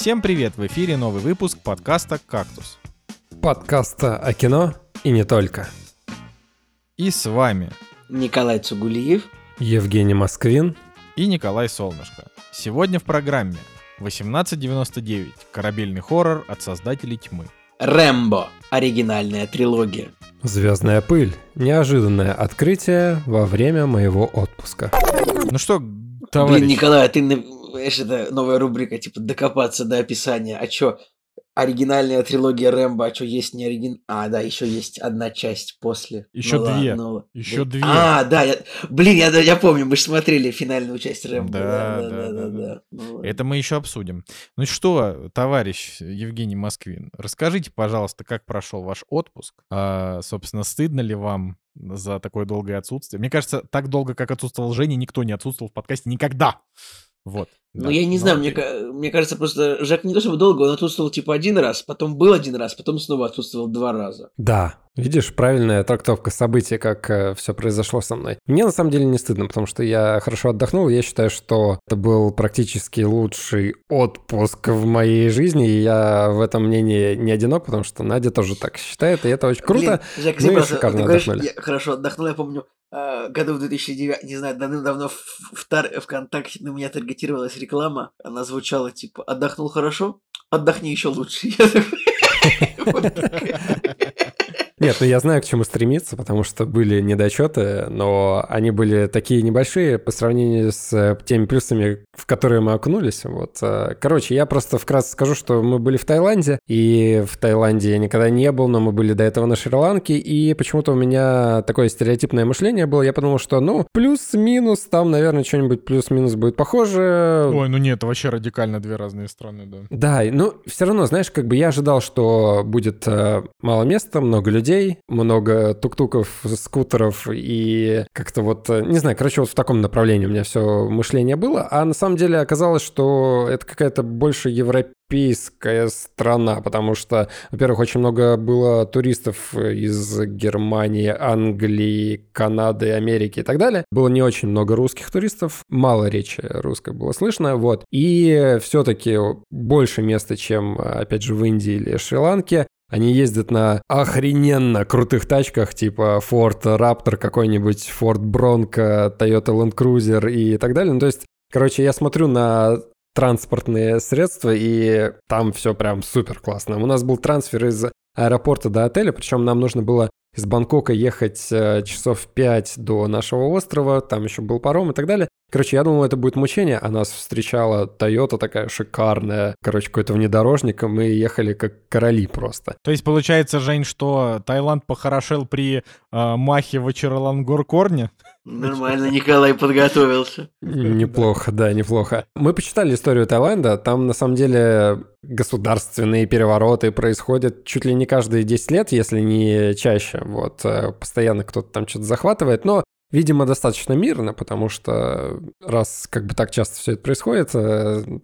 Всем привет! В эфире новый выпуск подкаста «Кактус». Подкаста о кино и не только. И с вами Николай Цугулиев, Евгений Москвин и Николай Солнышко. Сегодня в программе 1899. Корабельный хоррор от создателей тьмы. Рэмбо. Оригинальная трилогия. Звездная пыль. Неожиданное открытие во время моего отпуска. Ну что, товарищ... Блин, Николай, а ты, это новая рубрика, типа, докопаться до описания. А чё, оригинальная трилогия Рэмбо, а чё, есть не оригин... А, да, еще есть одна часть после. Ещё Ну две. ладно, ну, Ещё да. две. А, да, я... блин, я, я помню, мы же смотрели финальную часть Рэмбо. Да, да, да, да, да, да, да. да. Ну. Это мы еще обсудим. Ну что, товарищ Евгений Москвин, расскажите, пожалуйста, как прошел ваш отпуск? А, собственно, стыдно ли вам за такое долгое отсутствие? Мне кажется, так долго, как отсутствовал Женя, никто не отсутствовал в подкасте никогда. Вот. Ну, я не Ну, знаю, мне, мне кажется, просто Жак не то чтобы долго, он отсутствовал типа один раз, потом был один раз, потом снова отсутствовал два раза. Да, видишь, правильная трактовка событий, как все произошло со мной. Мне на самом деле не стыдно, потому что я хорошо отдохнул. Я считаю, что это был практически лучший отпуск в моей жизни, и я в этом мнении не одинок, потому что Надя тоже так считает, и это очень круто. Блин, Жак, Ну и забрался. шикарно Ты говоришь, отдохнули. я хорошо отдохнул, я помню, э, году в 2009, не знаю, давным-давно в, в Тар- ВКонтакте на меня таргетировалась реклама, она звучала типа «Отдохнул хорошо? Отдохни еще лучше». Нет, ну я знаю, к чему стремиться, потому что были недочеты, но они были такие небольшие по сравнению с э, теми плюсами, в которые мы окунулись. Вот. э, Короче, я просто вкратце скажу, что мы были в Таиланде, и в Таиланде я никогда не был, но мы были до этого на Шри-Ланке, и почему-то у меня такое стереотипное мышление было. Я подумал, что, ну, плюс-минус, там, наверное, что-нибудь плюс-минус будет похоже. Ой, ну нет, вообще радикально две разные страны, да. Да, ну, все равно, знаешь, как бы я ожидал, что будет э, мало места, много людей, много тук-туков, скутеров и как-то вот, э, не знаю, короче, вот в таком направлении у меня все мышление было, а на самом деле оказалось, что это какая-то больше европейская страна, потому что, во-первых, очень много было туристов из Германии, Англии, Канады, Америки и так далее. Было не очень много русских туристов, мало речи русской было слышно, вот. И все-таки больше места, чем, опять же, в Индии или Шри-Ланке. Они ездят на охрененно крутых тачках, типа Ford Raptor какой-нибудь, Ford Bronco, Toyota Land Cruiser и так далее. Ну, то есть, короче, я смотрю на транспортные средства, и там все прям супер классно. У нас был трансфер из аэропорта до отеля, причем нам нужно было из Бангкока ехать э, часов 5 до нашего острова, там еще был паром и так далее. Короче, я думал, это будет мучение, а нас встречала Toyota такая шикарная, короче, какой-то внедорожник, и мы ехали как короли просто. То есть получается, Жень, что Таиланд похорошел при э, махе в Ачаралангор-Корне? Нормально, Николай подготовился. Неплохо, да, неплохо. Мы почитали историю Таиланда, там на самом деле государственные перевороты происходят чуть ли не каждые 10 лет, если не чаще. Вот, э, постоянно кто-то там что-то захватывает, но Видимо, достаточно мирно, потому что раз как бы так часто все это происходит,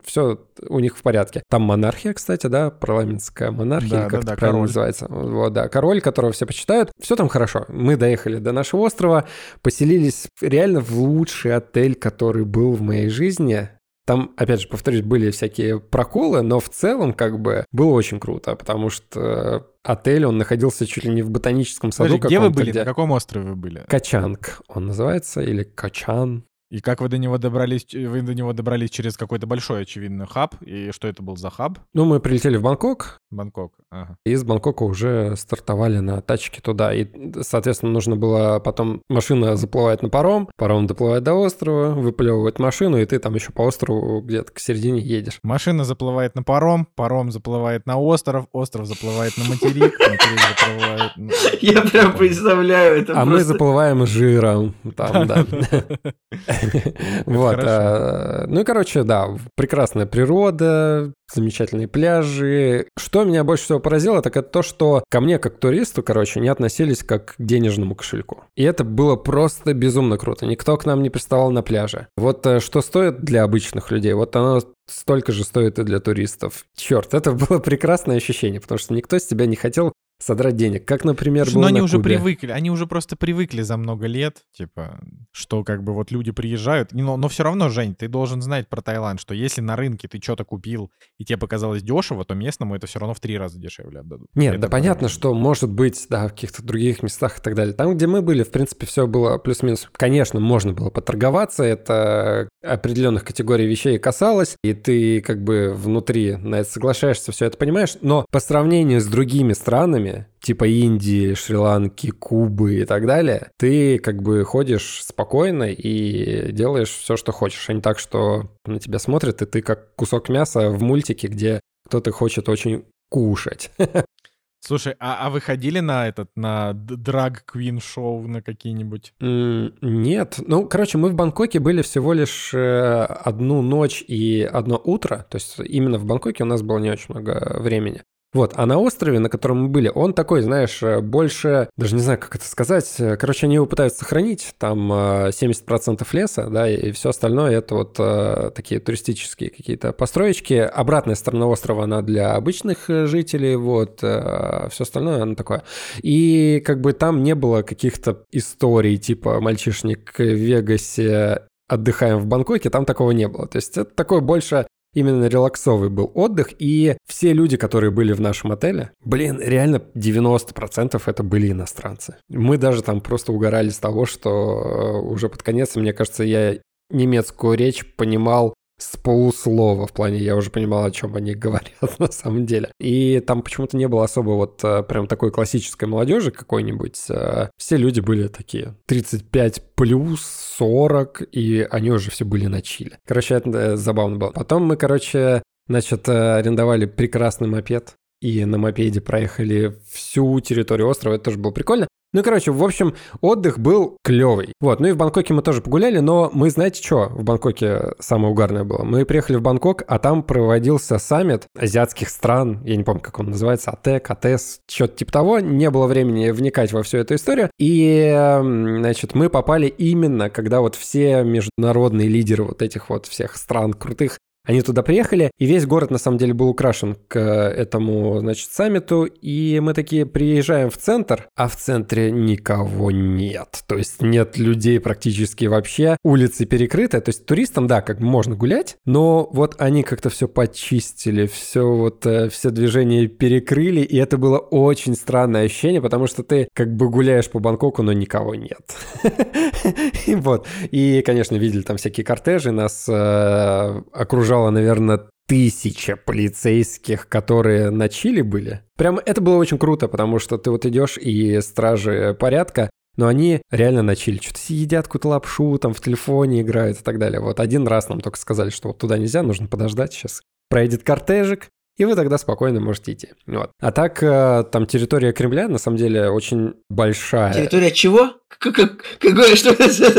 все у них в порядке. Там монархия, кстати, да, парламентская монархия, Да, как да, это да, правильно король. называется. Вот, да, король, которого все почитают. Все там хорошо. Мы доехали до нашего острова, поселились реально в лучший отель, который был в моей жизни. Там, опять же, повторюсь, были всякие проколы, но в целом как бы было очень круто, потому что отель, он находился чуть ли не в ботаническом саду Подожди, где вы были? где- На каком острове вы были? Качанг он называется, или Качан. И как вы до него добрались? Ч- Вы до него добрались через какой-то большой, очевидно, хаб. И что это был за хаб? Ну, мы прилетели в Бангкок, Бангкок. Ага. и из Бангкока уже стартовали на тачке туда. И, соответственно, нужно было потом... Машина заплывает на паром, паром доплывает до острова, выплевывает машину, и ты там еще по острову где-то к середине едешь. Машина заплывает на паром, паром заплывает на остров, остров заплывает на материк, материк заплывает... на- Я прям представляю это А мы заплываем жиром там, да. Вот. а, Ну и, короче, да, прекрасная природа, замечательные пляжи. Что меня больше всего поразило, так это то, что ко мне, как туристу, короче, не относились как к денежному кошельку. И это было просто безумно круто. Никто к нам не приставал на пляже. Вот э, что стоит для обычных людей, вот оно столько же стоит и для туристов. Черт, это было прекрасное ощущение, потому что никто с тебя не хотел содрать денег. Как, например, Слушай, было Но они на уже Кубе. привыкли, они уже просто привыкли за много лет, типа, что как бы вот люди приезжают. Но, но все равно, Жень, ты должен знать про Таиланд, что если на рынке ты что-то купил и тебе показалось дешево, то местному это все равно в три раза дешевле отдадут. Нет, Это да понятно, что может быть, да, в каких-то других местах и так далее. Там, где мы были, в принципе, все было плюс-минус. Конечно, можно было поторговаться, это определенных категорий вещей касалось, и ты как бы внутри на это соглашаешься, все это понимаешь, но по сравнению с другими странами, типа Индии, Шри-Ланки, Кубы и так далее, ты как бы ходишь спокойно и делаешь все, что хочешь, а не так, что на тебя смотрят, и ты как кусок мяса в мультике, где кто-то хочет очень кушать. Слушай, а, а вы ходили на этот, на драг-квин шоу на какие-нибудь? Нет. Ну, короче, мы в Бангкоке были всего лишь э, одну ночь и одно утро. То есть именно в Бангкоке у нас было не очень много времени. Вот, а на острове, на котором мы были, он такой, знаешь, э, больше, даже не знаю, как это сказать, э, короче, они его пытаются сохранить, там э, 70% леса, да, и все остальное это вот э, такие туристические какие-то построечки. Обратная сторона острова, она для обычных э, жителей, вот, все остальное, оно такое. И как бы там не было каких-то историй, типа «Мальчишник в Вегасе, отдыхаем в Бангкоке», там такого не было. То есть это такое больше именно релаксовый был отдых, и все люди, которые были в нашем отеле, блин, реально 90% это были иностранцы. Мы даже там просто угорали с того, что э, уже под конец, мне кажется, я немецкую речь понимал с полуслова, в плане я уже понимал, о чем они говорят на самом деле. И там почему-то не было особо вот э, прям такой классической молодежи какой-нибудь. Э, Все люди были такие 35 плюс, 40, и они уже все были на чиле. Короче, это э, забавно было. Потом мы, короче, значит, арендовали прекрасный мопед, и на мопеде проехали всю территорию острова, это тоже было прикольно. Ну короче, в общем, отдых был клевый. Вот, ну и в Бангкоке мы тоже погуляли, но мы, знаете что, в Бангкоке самое угарное было? Мы приехали в Бангкок, а там проводился саммит азиатских стран, я не помню, как он называется, АТЭК, АТЭС, что-то типа того. Не было времени вникать во всю эту историю. И, значит, мы попали именно, когда вот все международные лидеры вот этих вот всех стран крутых они туда приехали, и весь город на самом деле был украшен к этому, значит, саммиту, и мы такие приезжаем в центр, а в центре никого нет. То есть нет людей практически вообще, улицы перекрыты, то есть туристам, да, как можно гулять, но вот они как-то все почистили, все вот, э, все движения перекрыли, и это было очень странное ощущение, потому что ты как бы гуляешь по Бангкоку, но никого нет. Вот, и, конечно, видели там всякие кортежи, нас э, окружало, наверное, тысяча полицейских, которые на Чили были. Прям это было очень круто, потому что ты вот идешь и стражи порядка, но они реально на Чили что-то едят какую-то лапшу, там в телефоне играют и так далее. Вот один раз нам только сказали, что вот туда нельзя, нужно подождать сейчас. Проедет кортежик, и вы тогда спокойно можете идти. Вот. А так, э, там территория Кремля, на самом деле, очень большая. Территория чего? Как- как- Какое что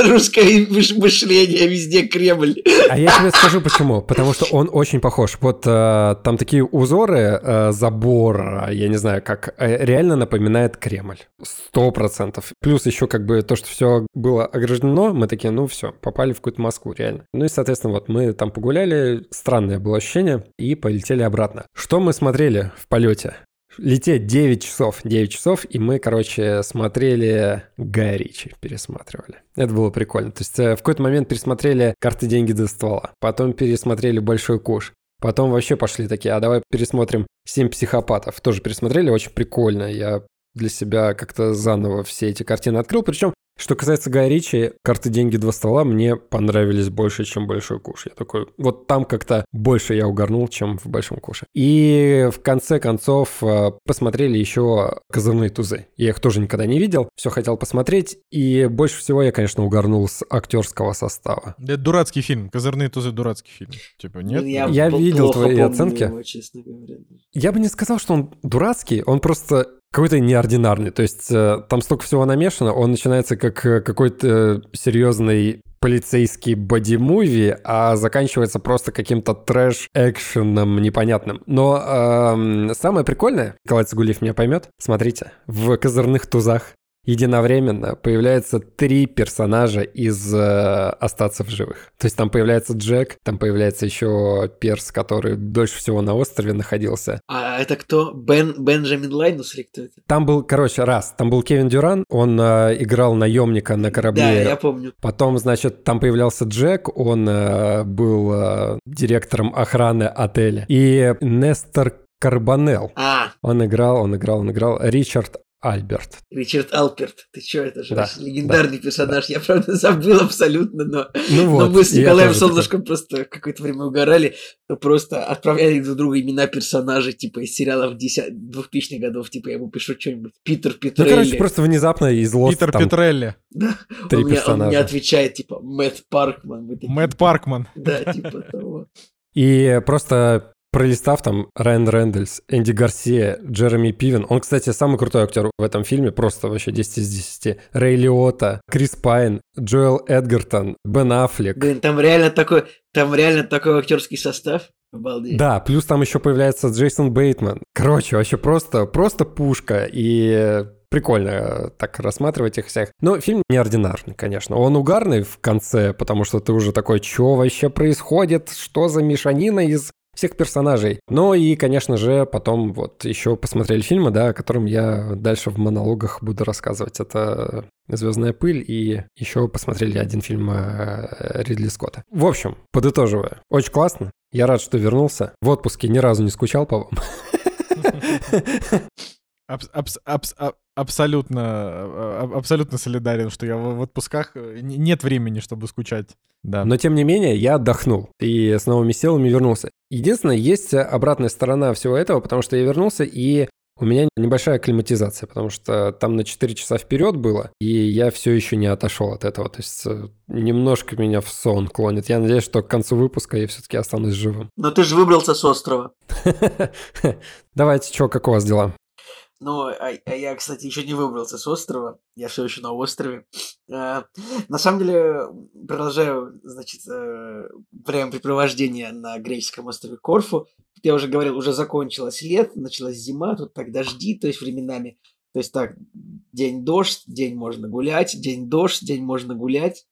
русское мыш- мышление везде Кремль? А я тебе скажу почему. Потому что он очень похож. Вот э, там такие узоры э, забора, я не знаю, как реально напоминает Кремль. Сто процентов. Плюс еще как бы то, что все было ограждено, мы такие, ну все, попали в какую-то Москву, реально. Ну и, соответственно, вот мы там погуляли, странное было ощущение, и полетели обратно. Что мы смотрели в полете? Лететь 9 часов, 9 часов, и мы, короче, смотрели Гая Ричи, пересматривали. Это было прикольно. То есть э, в какой-то момент пересмотрели «Карты, деньги до ствола», потом пересмотрели «Большой куш», потом вообще пошли такие, а давай пересмотрим «Семь психопатов». Тоже пересмотрели, очень прикольно. Я для себя как-то заново все эти картины открыл. Причем, что касается Гая Ричи, «Карты, деньги, два ствола» мне понравились больше, чем «Большой куш». Я такой, вот там как-то больше я угорнул, чем в «Большом куше». И в конце концов э, посмотрели еще «Козырные тузы». Я их тоже никогда не видел, все хотел посмотреть. И больше всего я, конечно, угорнул с актерского состава. Это дурацкий фильм. Козырные тузы дурацкий фильм. Типа, нет? Ну, Я пл- видел твои помню оценки. его, честно говоря. Я бы не сказал, что он дурацкий, он просто какой-то неординарный. То есть э, там столько всего намешано, он начинается как э, какой-то серьезный полицейский боди-муви, а заканчивается просто каким-то трэш-экшеном непонятным. Но эм, самое прикольное, Николай Цигулиев меня поймет, смотрите, в «Козырных тузах» единовременно появляются три персонажа из э, «Остаться в живых». То есть там появляется Джек, там появляется еще перс, который дольше всего на острове находился. А это кто? Бен, Бенджамин Лайнус или кто это? Там был, короче, раз, там был Кевин Дюран, он э, играл наемника на корабле. Да, я помню. Потом, значит, там появлялся Джек, он э, был э, директором охраны отеля. И Нестор Карбонел. А, Он играл, он играл, он играл Ричард Альберт. Ричард Алперт. Ты чё, это же Да, легендарный персонаж. Я, правда, забыл абсолютно, но... Ну но вот, мы с Николаем тоже такой. Солнышком просто какое-то время угорали, но просто отправляли друг другу имена персонажей, типа из сериалов 10 2000-х годов, типа я ему пишу что-нибудь. Питер Ну, Петрелли. короче, просто внезапно из Lost Питер там Петрелли, Да, три он, мне, он мне персонажа. отвечает, типа, Мэтт Паркман. Мы такие, Мэтт Паркман. Да, типа того. И просто пролистав там Райан Рэндальс, Энди Гарсия, Джереми Пивен. Он, кстати, самый крутой актер в этом фильме, просто вообще 10 из 10. Рэй Лиота, Крис Пайн, Джоэл Эдгертон, Бен Аффлек. Блин, там реально такой, там реально такой актерский состав. Обалдеть. Да, плюс там еще появляется Джейсон Бейтман. Короче, вообще просто, просто пушка. И прикольно э, так рассматривать их всех. Но фильм неординарный, конечно. Он угарный в конце, потому что ты уже такой, что вообще происходит? Что за мешанина из всех персонажей. Ну и, конечно же, потом вот еще посмотрели фильмы, да, о котором я дальше в монологах буду рассказывать. Это «Звездная пыль» и еще посмотрели один фильм э, Ридли Скотта. В общем, подытоживая, очень классно. Я рад, что вернулся. В отпуске ни разу не скучал по вам. Абс- абс- абс- а- абсолютно, а- а- абсолютно солидарен, что я в в отпусках э, нет времени, чтобы скучать. Да. Но, тем не менее, я отдохнул и с новыми силами вернулся. Единственное, есть обратная сторона всего этого, потому что я вернулся, и у меня небольшая акклиматизация, потому что там на 4 часа вперед было, и я все еще не отошел от этого. То есть э, немножко меня в сон клонит. Я надеюсь, что к концу выпуска я все-таки останусь живым. Но ты же выбрался с острова. Давайте, что, как у вас дела? Ну, а, а я, кстати, еще не выбрался с острова. Я все еще на острове. А, на самом деле, продолжаю, значит, э, времяпрепровождение на греческом острове Корфу. Я уже говорил, уже закончилось лето, началась зима, тут так дожди, то есть временами. То есть так, день дождь, день можно гулять, день дождь, день можно гулять.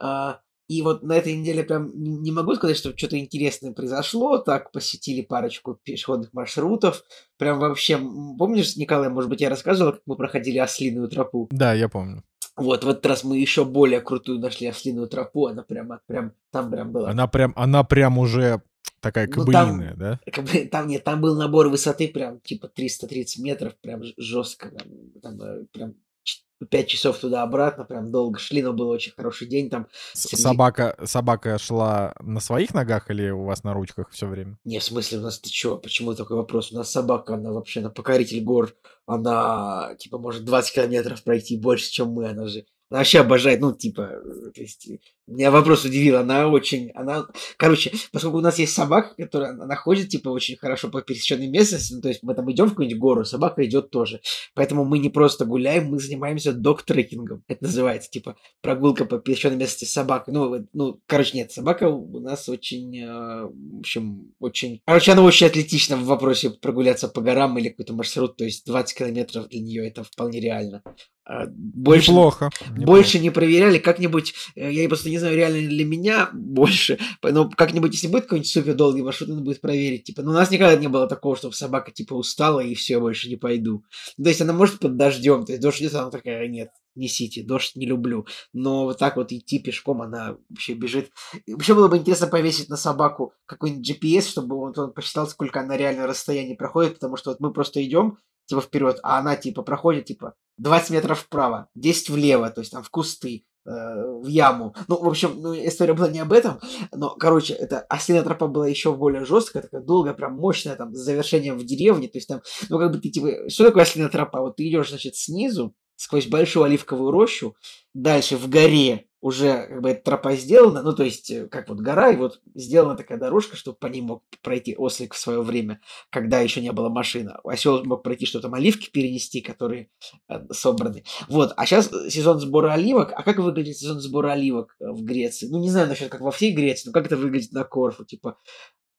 А, и вот на этой неделе прям не могу сказать, что что-то интересное произошло. Так, посетили парочку пешеходных маршрутов. Прям вообще, помнишь, Николай, может быть, я рассказывал, как мы проходили ослиную тропу? Да, я помню. Вот, в этот раз мы еще более крутую нашли ослиную тропу. Она прямо, прям, там прям была. Она прям, она прям уже такая Ну, там- да? Как бы Там нет, там был набор высоты прям типа 330 метров, прям жестко. Там, там, э, прям 5 часов туда-обратно, прям долго шли, но был очень хороший день там. Среди- Собака, собака шла на своих ногах или у вас на ручках все время? Не, в смысле, у нас ты чё? Почему такой вопрос? У нас собака, она вообще на покоритель гор. Она, типа, может 20 километров пройти больше, чем мы. Она же она вообще обожает, ну, типа, э, то есть, меня вопрос удивил, она очень, она, короче, поскольку у нас есть собака, которая, она ходит, типа, очень хорошо по пересеченной местности, ну, то есть, мы там идем в какую-нибудь гору, собака идет тоже, поэтому мы не просто гуляем, мы занимаемся док-трекингом, это называется, типа, прогулка по пересеченной местности с собакой, ну, ну, короче, нет, собака у нас очень, э, в общем, очень, короче, она очень атлетична в вопросе прогуляться по горам или какой-то маршрут, то есть 20 километров для нее это вполне реально. А, Больше, Неплохо. Больше не проверяли, как-нибудь, э, я просто не знаю, реально для меня больше, но как-нибудь, если будет какой-нибудь супер долгий маршрут, надо будет проверить, типа, ну, у нас никогда не было такого, чтобы собака, типа, устала, и все, больше не пойду. То есть она может под дождем, то есть дождь идет, она такая, нет, несите, дождь не люблю. Но вот так вот идти пешком, она вообще бежит. И Вообще было бы интересно повесить на собаку какой-нибудь GPS, чтобы он, он посчитал, сколько она реально расстояние проходит, потому что вот мы просто идем, типа, вперед, а она, типа, проходит, типа, 20 метров вправо, 10 влево, то есть там в кусты, э, в яму. Ну, в общем, ну, история была не об этом, но, короче, это ослиная тропа была еще более жесткая, такая долгая, прям мощная, там, с завершением в деревне, то есть там, ну, как бы ты, типа, что такое ослиная тропа? Вот ты идешь, значит, снизу, сквозь большую оливковую рощу, дальше в горе уже как бы эта тропа сделана, ну то есть э, как вот гора, и вот сделана такая дорожка, чтобы по ней мог пройти ослик в свое время, когда еще не было машины. Осел мог пройти, что там оливки перенести, которые э, собраны. Вот, а сейчас сезон сбора оливок. А как выглядит сезон сбора оливок э, в Греции? Ну не знаю насчет как во всей Греции, но как это выглядит на Корфу, типа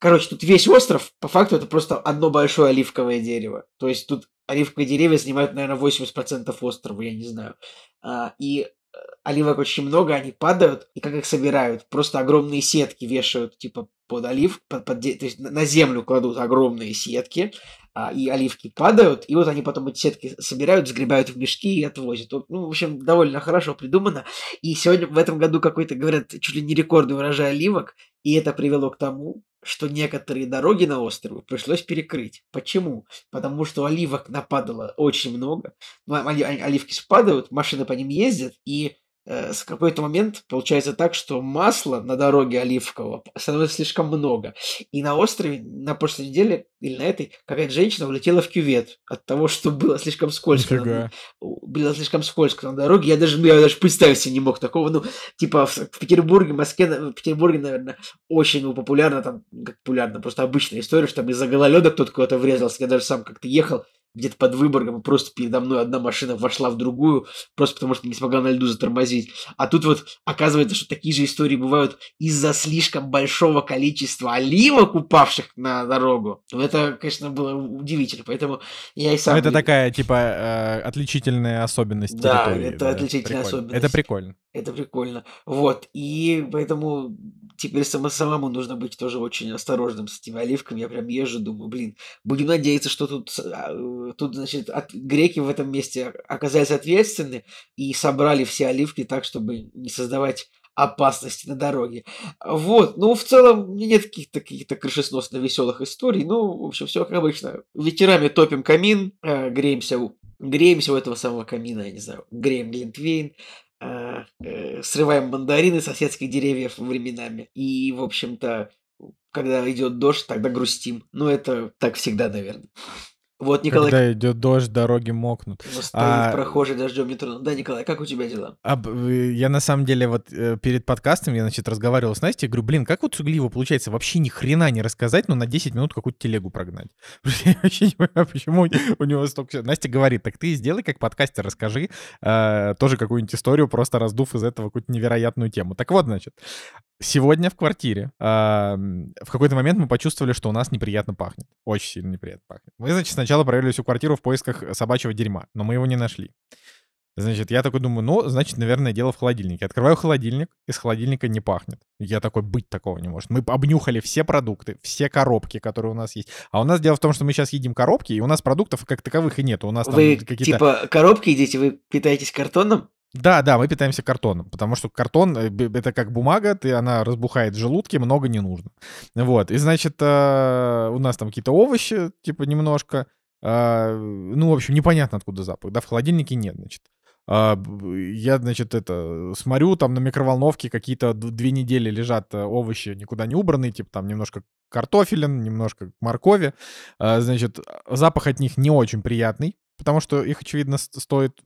Короче, тут весь остров, по факту, это просто одно большое оливковое дерево. То есть тут оливковые деревья занимают, наверное, 80% острова, я не знаю. А, и э, оливок очень много, они падают, и как их собирают? Просто огромные сетки вешают, типа, под олив, под, под, то есть на землю кладут огромные сетки, а, и оливки падают, и вот они потом эти сетки собирают, сгребают в мешки и отвозят. Ну, в общем, довольно хорошо придумано. И сегодня в этом году какой-то, говорят, чуть ли не рекордный урожай оливок, и это привело к тому, что некоторые дороги на острове пришлось перекрыть. Почему? Потому что оливок нападало очень много. Ну, оливки спадают, машины по ним ездят, и Э, с какой-то момент получается так, что масла на дороге оливкового становится слишком много. И на острове на прошлой неделе или на этой какая-то женщина улетела в кювет от того, что было слишком скользко. На, было слишком скользко на дороге. Я даже, я даже представить себе не мог такого. Ну, типа в, в Петербурге, Москве, в Петербурге, наверное, очень ну, популярно, там, как популярно, просто обычная история, что там из-за гололеда кто-то куда-то врезался. Я даже сам как-то ехал, где-то под Выборгом, просто передо мной одна машина вошла в другую, просто потому что не смогла на льду затормозить. А тут вот оказывается, что такие же истории бывают из-за слишком большого количества оливок, упавших на дорогу. Ну, это, конечно, было удивительно, поэтому я и сам... это такая, типа, э, отличительная особенность Да, территории, это да. отличительная прикольно. особенность. Это прикольно. Это прикольно. Вот, и поэтому теперь само, самому нужно быть тоже очень осторожным с этими оливками. Я прям езжу, думаю, блин, будем надеяться, что тут, а, э, тут значит, от, греки в этом месте оказались ответственны и собрали все оливки так, чтобы не создавать опасности на дороге. Вот, ну, в целом, нет каких-то каких-то крышесносно веселых историй. Ну, в общем, все как обычно. Вечерами топим камин, э, греемся, греемся у этого самого камина, я не знаю, греем глинтвейн, э, э, срываем мандарины соседских деревьев временами. И, в общем-то, когда идет дождь, тогда грустим. Ну, это так всегда, наверное. Вот, Николай. Когда идет дождь, дороги мокнут. Ну, стоит а... прохожий дождем не тронут. Да, Николай, как у тебя дела? А, я на самом деле вот э, перед подкастом я, значит, разговаривал с Настей, говорю, блин, как вот Сугливо получается вообще ни хрена не рассказать, но на 10 минут какую-то телегу прогнать. Я вообще не понимаю, почему у него столько... Настя говорит, так ты сделай как подкастер, расскажи э, тоже какую-нибудь историю, просто раздув из этого какую-то невероятную тему. Так вот, значит, Сегодня в квартире э, в какой-то момент мы почувствовали, что у нас неприятно пахнет. Очень сильно неприятно пахнет. Мы, значит, сначала проверили всю квартиру в поисках собачьего дерьма, но мы его не нашли. Значит, я такой думаю, ну, значит, наверное, дело в холодильнике. Открываю холодильник, из холодильника не пахнет. Я такой, быть такого не может. Мы обнюхали все продукты, все коробки, которые у нас есть. А у нас дело в том, что мы сейчас едим коробки, и у нас продуктов как таковых и нет. У нас вы, там какие-то... типа, коробки едите, вы питаетесь картоном? Да, да, мы питаемся картоном, потому что картон э, это как бумага, ты, она разбухает в желудке, много не нужно. Вот, и значит, э, у нас там какие-то овощи, типа немножко, э, ну, в общем, непонятно откуда запах, да, в холодильнике нет, значит. А, я, значит, это, смотрю, там на микроволновке какие-то две недели лежат овощи никуда не убранные, типа там немножко картофелин, немножко моркови. А, значит, запах от них не очень приятный, потому что их, очевидно, стоит,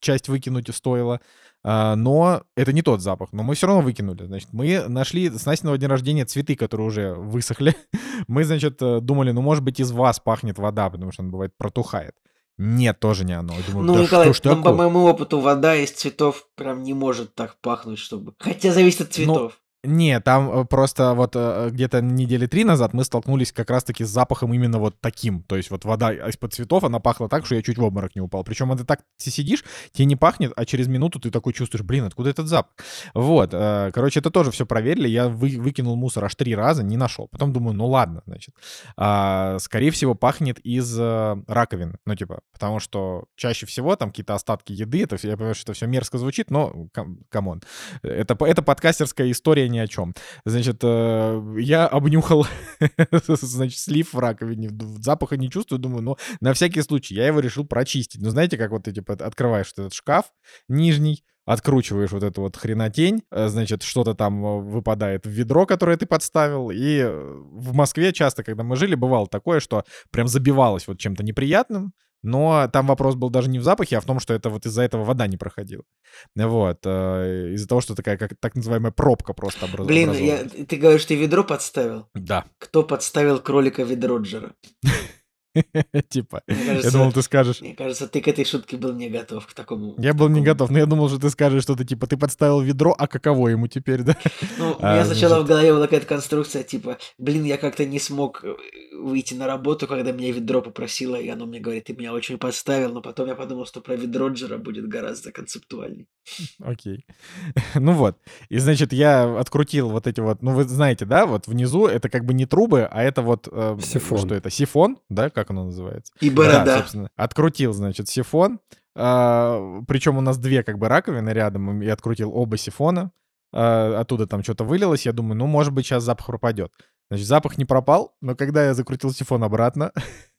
часть выкинуть стоило. А, но это не тот запах. Но мы все равно выкинули. Значит, мы нашли с Настиного дня рождения цветы, которые уже высохли. мы, значит, э, думали, ну, может быть, из вас пахнет вода, потому что она бывает протухает. Нет, тоже не оно. Думаю, ну, да Николай, что ну, по моему опыту, вода из цветов прям не может так пахнуть, чтобы... Хотя зависит от ну, цветов. Не, там э, просто вот э, где-то недели три назад мы столкнулись как раз-таки с запахом именно вот таким. То есть вот вода из-под цветов, она пахла так, что я чуть в обморок не упал. Причем ты так ты сидишь, тебе не пахнет, а через минуту ты такой чувствуешь, блин, откуда этот запах? Вот, э, короче, это тоже все проверили. Я вы, выкинул мусор аж три раза, не нашел. Потом думаю, ну ладно, значит. А, скорее всего, пахнет из раковины. Ну, типа, потому что чаще всего там какие-то остатки еды, это, я понимаю, что это все мерзко звучит, но come on. Это, это подкастерская история ни о чем. Значит, э, я обнюхал, значит, слив в раковине, запаха не чувствую, думаю, ну, на всякий случай, я его решил прочистить. Ну, знаете, как вот ты, типа, открываешь этот шкаф нижний, откручиваешь вот эту вот хренотень, э, значит, что-то там э, выпадает в ведро, которое ты подставил, и в Москве часто, когда мы жили, бывало такое, что прям забивалось вот чем-то неприятным, но там вопрос был даже не в запахе, а в том, что это вот из-за этого вода не проходила. Вот. Э, из-за того, что такая, как так называемая пробка просто образ... Блин, я, ты говоришь, ты ведро подставил? Да. Кто подставил кролика ведроджера? Типа, Мне я кажется, думал, ты скажешь... мне кажется, ты к этой шутке был не готов, к такому. Я был не готов, но я думал, что ты скажешь что-то типа, ты подставил ведро, а каково ему теперь, да? Ну, у А, меня сначала в голове была какая-то конструкция, типа, блин, я как-то не смог э, выйти на работу, когда меня ведро попросило, и оно мне говорит, ты меня очень подставил, но потом я подумал, что про ведро Джера будет гораздо концептуальней. Окей. Ну вот. И, значит, я открутил вот эти вот... Ну, вы знаете, да, вот внизу это как бы не трубы, а это вот... э, Сифон. Что это? Сифон, да? Как оно называется? И Да, борода. собственно. Открутил, значит, сифон. причем у нас две как бы раковины рядом, и открутил оба сифона. А, оттуда там что-то вылилось. Я думаю, ну, может быть, сейчас запах пропадет. Значит, запах не пропал, но когда я закрутил сифон обратно,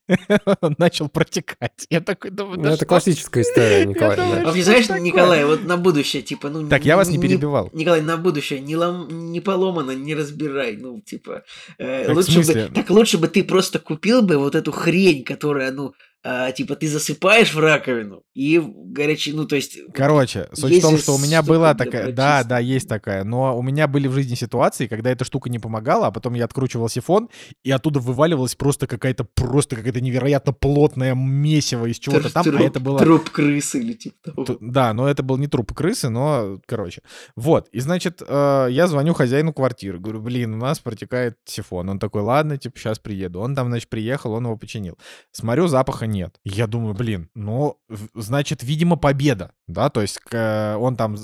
он начал протекать. Я такой думаю, Ну, да это что ж классическая история, Николай. думаю, да. А мне знаешь, такое? Николай, вот на будущее, типа, ну... Так, я вас не не- перебивал. Николай, на будущее, не, лом, не поломано, не разбирай, ну, типа, э, Так, лучше бы, так лучше бы ты просто купил бы вот эту хрень, которая, ну, а, типа, ты засыпаешь в раковину и горячий, ну, то есть... Короче, суть в том, что у меня была такая... Да, да, есть такая. Но у меня были в жизни ситуации, когда эта штука не помогала, а потом я откручивал сифон, и оттуда вываливалась просто какая-то просто какая-то невероятно плотная месиво из чего-то там, а труп- это было... Труп крысы или типа того. Т- Да, но это был не труп крысы, но, короче. Вот, и, значит, э, я звоню хозяину квартиры, говорю, блин, у нас протекает сифон. Он такой, ладно, типа, сейчас приеду. Он там, значит, приехал, он его починил. Смотрю, запаха нет. Я думаю, блин, ну, значит, видимо, победа, да, то есть э, он там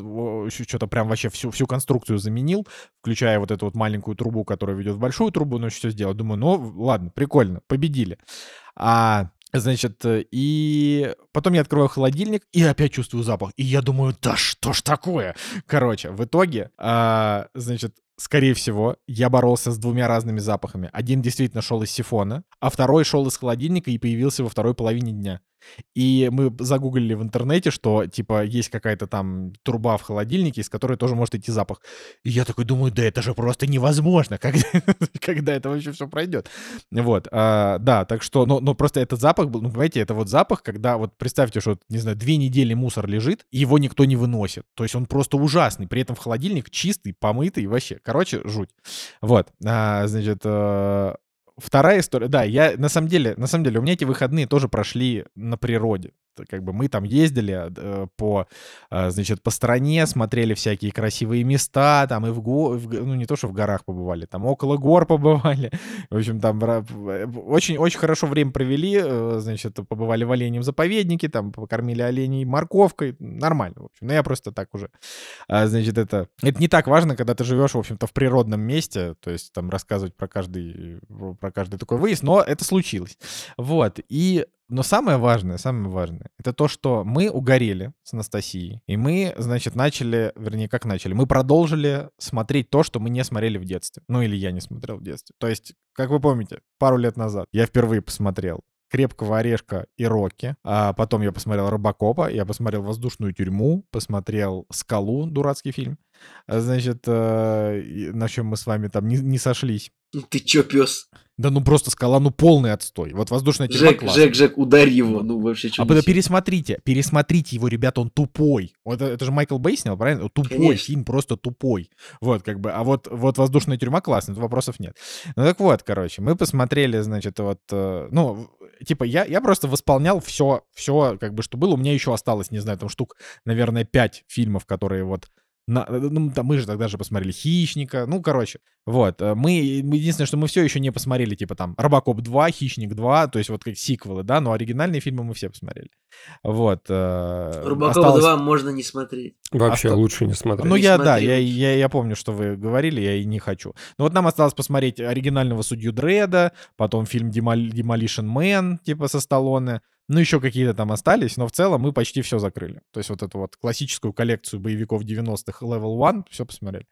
что-то прям вообще всю, всю конструкцию заменил, включая вот эту вот маленькую трубу, которая ведет в большую трубу, ну, все сделал. Думаю, ну, ладно, прикольно, победили. А Значит, э, и потом я открываю холодильник и опять чувствую запах. И я думаю, да что ж такое? Короче, в итоге, а, значит, скорее всего, я боролся с двумя разными запахами. Один действительно шел из сифона, а второй шел из холодильника и появился во второй половине дня. И мы загуглили в интернете, что, типа, есть какая-то там труба в холодильнике, из которой тоже может идти запах. И я такой думаю, да это же просто невозможно, когда, когда это вообще все пройдет. Вот, а, да, так что, но, но просто этот запах был, ну, понимаете, это вот запах, когда, вот представьте, что, не знаю, две недели мусор лежит, его никто не выносит. То есть он просто ужасный, при этом в холодильник чистый, помытый, вообще, короче, жуть. Вот, а, значит, э, Вторая история, да, я на самом деле, на самом деле, у меня эти выходные тоже прошли на природе. Как бы мы там ездили э, по, э, значит, по стране, смотрели всякие красивые места, там и в, го, ну не то, что в горах побывали, там около гор побывали. В общем, там очень-очень хорошо время провели, э, значит, побывали в оленьем заповеднике, там покормили оленей морковкой, нормально, в общем. Но я просто так уже, а, значит, это... Это не так важно, когда ты живешь, в общем-то, в природном месте, то есть там рассказывать про каждый, про каждый такой выезд, но это случилось. Вот, и но самое важное, самое важное, это то, что мы угорели с Анастасией, и мы, значит, начали, вернее, как начали, мы продолжили смотреть то, что мы не смотрели в детстве. Ну, или я не смотрел в детстве. То есть, как вы помните, пару лет назад я впервые посмотрел крепкого орешка и Рокки. А потом я посмотрел Робокопа, я посмотрел Воздушную тюрьму, посмотрел Скалу, дурацкий фильм. А, Значит, э, на чем мы с вами там не, не сошлись. Ты чё, пес? Да ну просто скала, ну полный отстой. Вот воздушная тюрьма Жек, классная. Жек, Жек, ударь его. Ну, вообще, что А потом пересмотрите, пересмотрите его, ребята, он тупой. Вот это, это же Майкл Бэй снял, правильно? Тупой Конечно. фильм, просто тупой. Вот, как бы, а вот, вот «Воздушная тюрьма» классная, тут вопросов нет. Ну так вот, короче, мы посмотрели, значит, вот, э, ну, типа, я, я просто восполнял все, все, как бы, что было. У меня еще осталось, не знаю, там штук, наверное, пять фильмов, которые вот на- ну, там мы же тогда же посмотрели «Хищника». Ну, короче, вот. э, Мы, единственное, что мы все еще не посмотрели, типа там «Робокоп 2», «Хищник 2», то есть вот как сиквелы, да, но оригинальные фильмы мы все посмотрели. Вот. э, Рубаков осталось- 2 можно не смотреть. Вообще Оста- лучше не смотреть. Ну, не я, да, смотри я, я, я помню, что вы говорили, я и не хочу. Но вот нам осталось посмотреть оригинального судью Дреда, потом фильм Demolition Man, типа со Сталлоне. Ну, еще какие-то там остались, но в целом мы почти все закрыли. То есть вот эту вот классическую коллекцию боевиков 90-х Level One все посмотрели.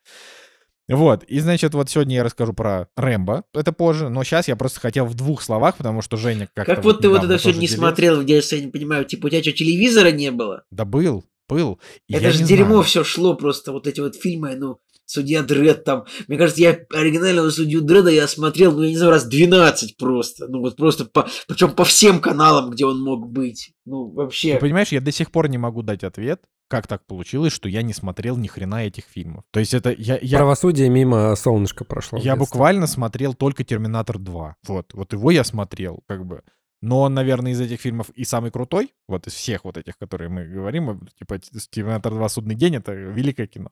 Вот, и значит, вот сегодня я расскажу про Рэмбо, это позже, но сейчас я просто хотел в двух словах, потому что Женя как-то Как вот ты вот это все не делился. смотрел я не понимаю, типа у тебя что, телевизора не было? Да был, был. Это я же дерьмо знаю. все шло просто, вот эти вот фильмы, ну, Судья Дред там. Мне кажется, я оригинального Судью Дреда я смотрел, ну, я не знаю, раз 12 просто. Ну, вот просто по... Причем по всем каналам, где он мог быть. Ну, Ты вообще. понимаешь, я до сих пор не могу дать ответ, как так получилось, что я не смотрел ни хрена этих фильмов. То есть это я, я, Правосудие мимо солнышка прошло. я детстве. буквально смотрел только Терминатор 2. Вот, вот его я смотрел, как бы. Но он, наверное, из этих фильмов и самый крутой, вот из всех вот этих, которые мы говорим, типа «Терминатор 2. Судный день» — это великое кино.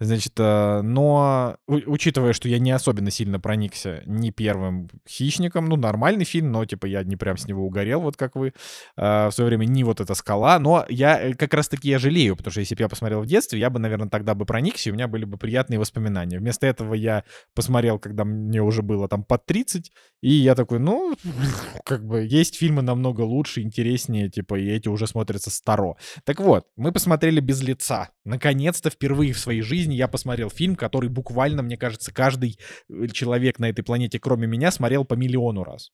Значит, э, но учитывая, что я не особенно сильно проникся ни первым «Хищником», ну, нормальный фильм, но, типа, я не прям с него угорел, вот как вы э, в свое время, ни вот эта «Скала», но я э, как раз-таки я жалею, потому что если бы я посмотрел в детстве, я бы, наверное, тогда бы проникся, и у меня были бы приятные воспоминания. Вместо этого я посмотрел, когда мне уже было там под 30, и я такой, ну, как бы фильмы намного лучше, интереснее, типа, и эти уже смотрятся старо. Так вот, мы посмотрели «Без лица». Наконец-то впервые в своей жизни я посмотрел фильм, который буквально, мне кажется, каждый э, человек на этой планете, кроме меня, смотрел по миллиону раз.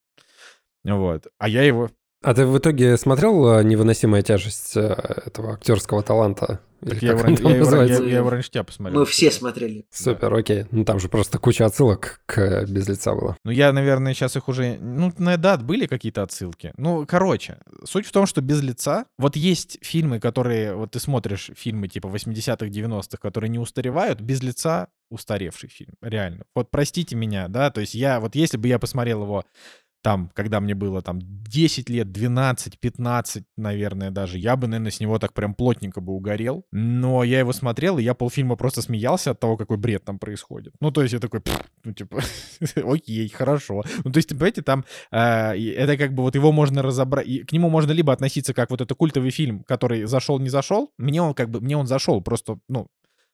Вот. А я его а ты в итоге смотрел «Невыносимая тяжесть» э, этого актерского таланта? Так я, его, я, я, я его раньше тебя посмотрел. Мы все смотрели. Супер, да. окей. Ну там же просто куча отсылок к «Без лица» было. Ну я, наверное, сейчас их уже... Ну, на да, были какие-то отсылки. Ну, короче, суть в том, что «Без лица» Вот есть фильмы, которые... Вот ты смотришь фильмы типа 80-х, 90-х, которые не устаревают. «Без лица» устаревший фильм, реально. Вот простите меня, да, то есть я... Вот если бы я посмотрел его там, когда мне было там 10 лет, 12, 15, наверное, даже, я бы, наверное, с него так прям плотненько бы угорел. Но я его смотрел, и я полфильма просто смеялся от того, какой бред там происходит. Ну, то есть я такой, ну, типа, окей, хорошо. Ну, то есть, понимаете, там э, это как бы вот его можно разобрать, к нему можно либо относиться как вот это культовый фильм, который зашел, не зашел. Мне он как бы, мне он зашел, просто, ну,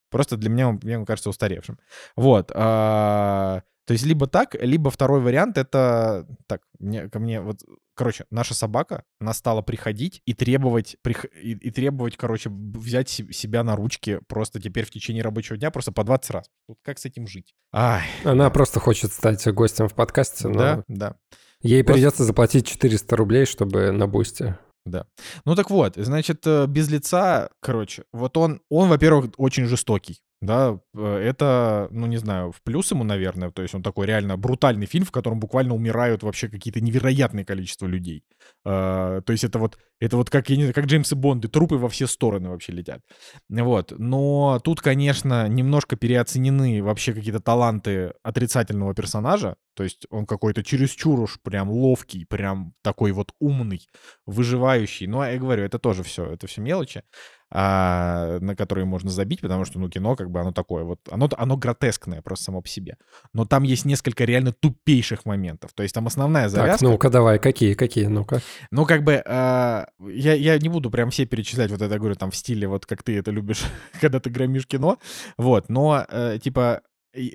просто для меня он, мне кажется устаревшим. Вот. Э, то есть либо так, либо второй вариант это так, мне, ко мне вот, короче, наша собака, она стала приходить и требовать, прих, и, и требовать, короче, взять себя на ручки просто теперь в течение рабочего дня просто по 20 раз. Вот как с этим жить? Ай. Она просто хочет стать гостем в подкасте, но... Да, да. Ей просто... придется заплатить 400 рублей, чтобы на бусте. Да. Ну так вот, значит, э, без лица, короче, вот он, он, во-первых, очень жестокий. Да, э, это, ну не знаю, в плюс ему, наверное, то есть он такой реально брутальный фильм, в котором буквально умирают вообще какие-то невероятные количество людей. Uh, то есть это вот, это вот как, я не знаю, как Джеймсы Бонды, трупы во все стороны вообще летят. Вот, но тут, конечно, немножко переоценены вообще какие-то таланты отрицательного персонажа, то есть он какой-то чересчур уж прям ловкий, прям такой вот умный, выживающий. Но я говорю, это тоже все, это все мелочи а, на которые можно забить, потому что, ну, кино, как бы, оно такое вот, оно, оно гротескное просто само по себе. Но там есть несколько реально тупейших моментов. То есть там основная завязка... Так, ну-ка, давай, какие, какие, ну-ка. Ну, как бы, а, я, я не буду прям все перечислять, вот это, говорю, там, в стиле, вот как ты это любишь, когда ты громишь кино, вот, но, э, типа,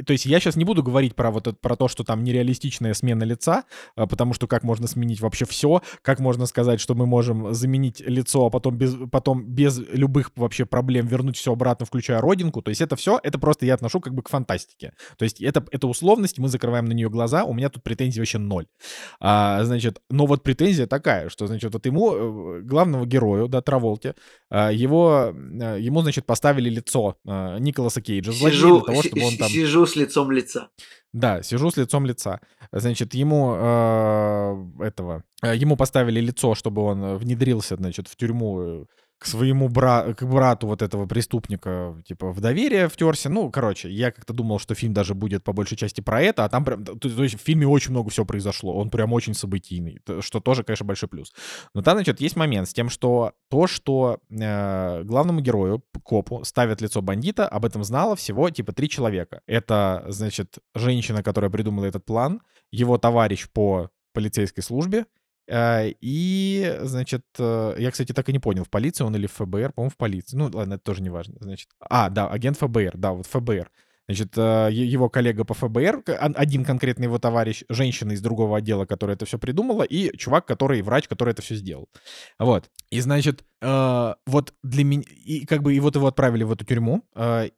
то есть я сейчас не буду говорить про вот это, про то, что там нереалистичная смена лица, а, потому что как можно сменить вообще все, как можно сказать, что мы можем заменить лицо, а потом без, потом без любых вообще проблем вернуть все обратно, включая родинку. То есть это все, это просто я отношу как бы к фантастике. То есть это, это условность, мы закрываем на нее глаза, у меня тут претензий вообще ноль. А, значит, но вот претензия такая, что, значит, вот ему, э, главному герою, да, Траволте, а, его, э, ему, значит, поставили лицо Николаса Кейджа, злодея для того, чтобы он там сижу с лицом лица. Да, сижу с лицом лица. Значит, ему э, этого, э, ему поставили лицо, чтобы он внедрился, значит, в тюрьму э, к своему бра к брату вот этого преступника, типа, в доверие втерся. Ну, короче, я как-то думал, что фильм даже будет по большей части про это, а там прям, то, то есть в фильме очень много всего произошло, он прям очень событийный, что тоже, конечно, большой плюс. Но там, значит, есть момент с тем, что то, что э, главному герою, копу, ставят лицо бандита, об этом знало всего, типа, три человека. Это, значит, женщина, которая придумала этот план, его товарищ по полицейской службе, и, значит, э, я, кстати, так и не понял, в полиции он или в ФБР, по-моему, в полиции. Ну, ладно, это тоже не важно. Значит, а, да, агент ФБР, да, вот ФБР. Значит, э, его коллега по ФБР, один конкретный его товарищ, женщина из другого отдела, которая это все придумала, и чувак, который врач, который это все сделал. Вот. И, значит, вот для меня... И как бы и вот его отправили в эту тюрьму,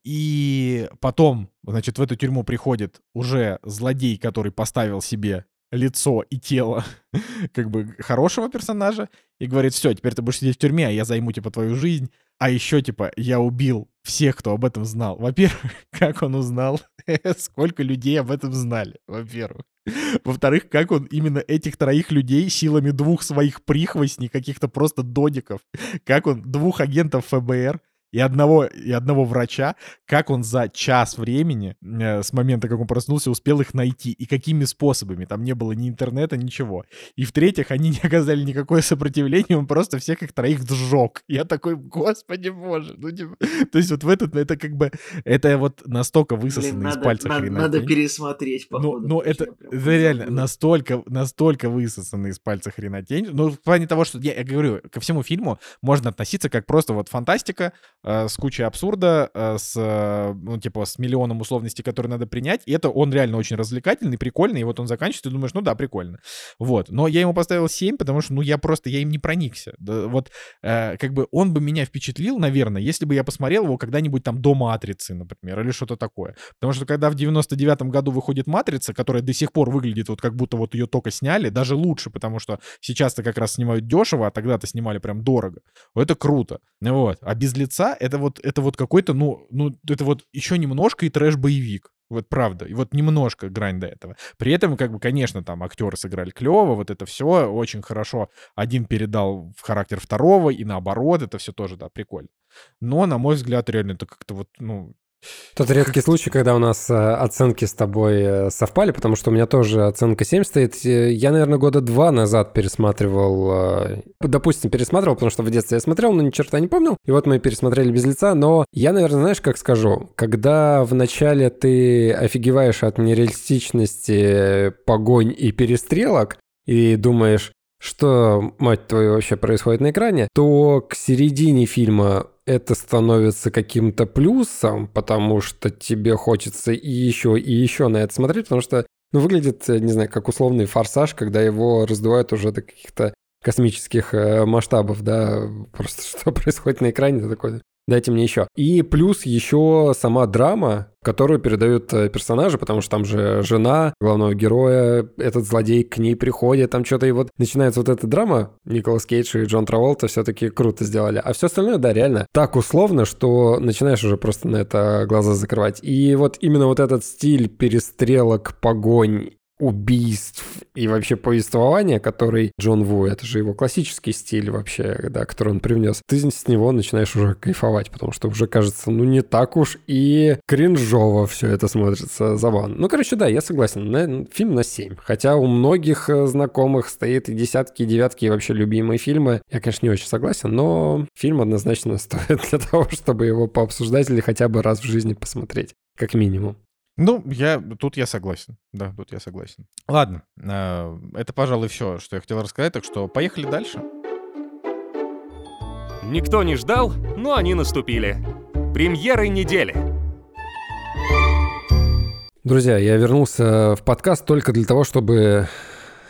и потом, значит, в эту тюрьму приходит уже злодей, который поставил себе лицо и тело как бы хорошего персонажа и говорит, все, теперь ты будешь сидеть в тюрьме, а я займу, типа, твою жизнь. А еще, типа, я убил всех, кто об этом знал. Во-первых, как он узнал, сколько людей об этом знали, во-первых. Во-вторых, как он именно этих троих людей силами двух своих прихвостней, каких-то просто додиков, как он двух агентов ФБР и одного, и одного врача, как он за час времени, э, с момента, как он проснулся, успел их найти, и какими способами. Там не было ни интернета, ничего. И в-третьих, они не оказали никакое сопротивление, он просто всех их троих сжег. Я такой, господи боже. Ну, типа, то есть вот в этот, это как бы, это вот настолько высосано Блин, из надо, пальца надо, хренотень. надо пересмотреть, Ну, походу. ну это, это реально забыл. настолько, настолько высосано из пальца хренотень. Ну, в плане того, что я, я говорю, ко всему фильму можно относиться как просто вот фантастика с кучей абсурда, э, с, э, ну, типа, с миллионом условностей, которые надо принять. И это он реально очень развлекательный, прикольный. И вот он заканчивается, ты думаешь, ну да, прикольно. Вот. Но я ему поставил 7, потому что, ну, я просто, я им не проникся. Да, вот, э, как бы он бы меня впечатлил, наверное, если бы я посмотрел его когда-нибудь там до «Матрицы», например, или что-то такое. Потому что когда в 99-м году выходит «Матрица», которая до сих пор выглядит вот как будто вот ее только сняли, даже лучше, потому что сейчас-то как раз снимают дешево, а тогда-то снимали прям дорого. Это круто. Вот. А без лица это вот, это вот какой-то, ну, ну, это вот еще немножко и трэш-боевик. Вот правда. И вот немножко грань до этого. При этом, как бы, конечно, там актеры сыграли клево, вот это все очень хорошо. Один передал в характер второго, и наоборот, это все тоже, да, прикольно. Но, на мой взгляд, реально это как-то вот, ну, Тот редкий случай, когда у нас э, оценки с тобой э, совпали, потому что у меня тоже оценка 7 стоит. Э, Я, наверное, года два назад пересматривал, допустим, пересматривал, потому что в детстве я смотрел, но ни черта не помнил. И вот мы пересмотрели без лица, но я, наверное, знаешь, как скажу, когда вначале ты офигеваешь от нереалистичности погонь и перестрелок, и думаешь, что, мать твою, вообще происходит на экране, то к середине фильма это становится каким-то плюсом, потому что тебе хочется и еще, и еще на это смотреть, потому что, ну, выглядит, э, не знаю, как условный форсаж, когда его раздувают уже до каких-то космических э, масштабов, да, просто что происходит на экране, ты такой, дайте мне еще. И плюс еще сама драма, которую передают э, персонажи, потому что там же жена главного героя, этот злодей к ней приходит, там что-то и вот начинается вот эта драма, Николас Кейдж и Джон Траволта все-таки круто сделали. А все остальное, да, реально так условно, что начинаешь уже просто на это глаза закрывать. И вот именно вот этот стиль перестрелок, погонь убийств и вообще повествования, который Джон Ву, это же его классический стиль вообще, да, который он привнес, ты с него начинаешь уже кайфовать, потому что уже кажется, ну не так уж и кринжово все это смотрится забавно. Ну, короче, да, я согласен, на, фильм на 7. Хотя у многих э, знакомых стоит и десятки, и девятки, и вообще любимые фильмы. Я, конечно, не очень согласен, но фильм однозначно стоит для того, чтобы его пообсуждать или хотя бы раз в жизни посмотреть, как минимум. Ну, я тут я согласен. Да, тут я согласен. Ладно, э, это, пожалуй, все, что я хотел рассказать. Так что поехали дальше. Никто не ждал, но они наступили. Премьеры недели. Друзья, я вернулся в подкаст только для того, чтобы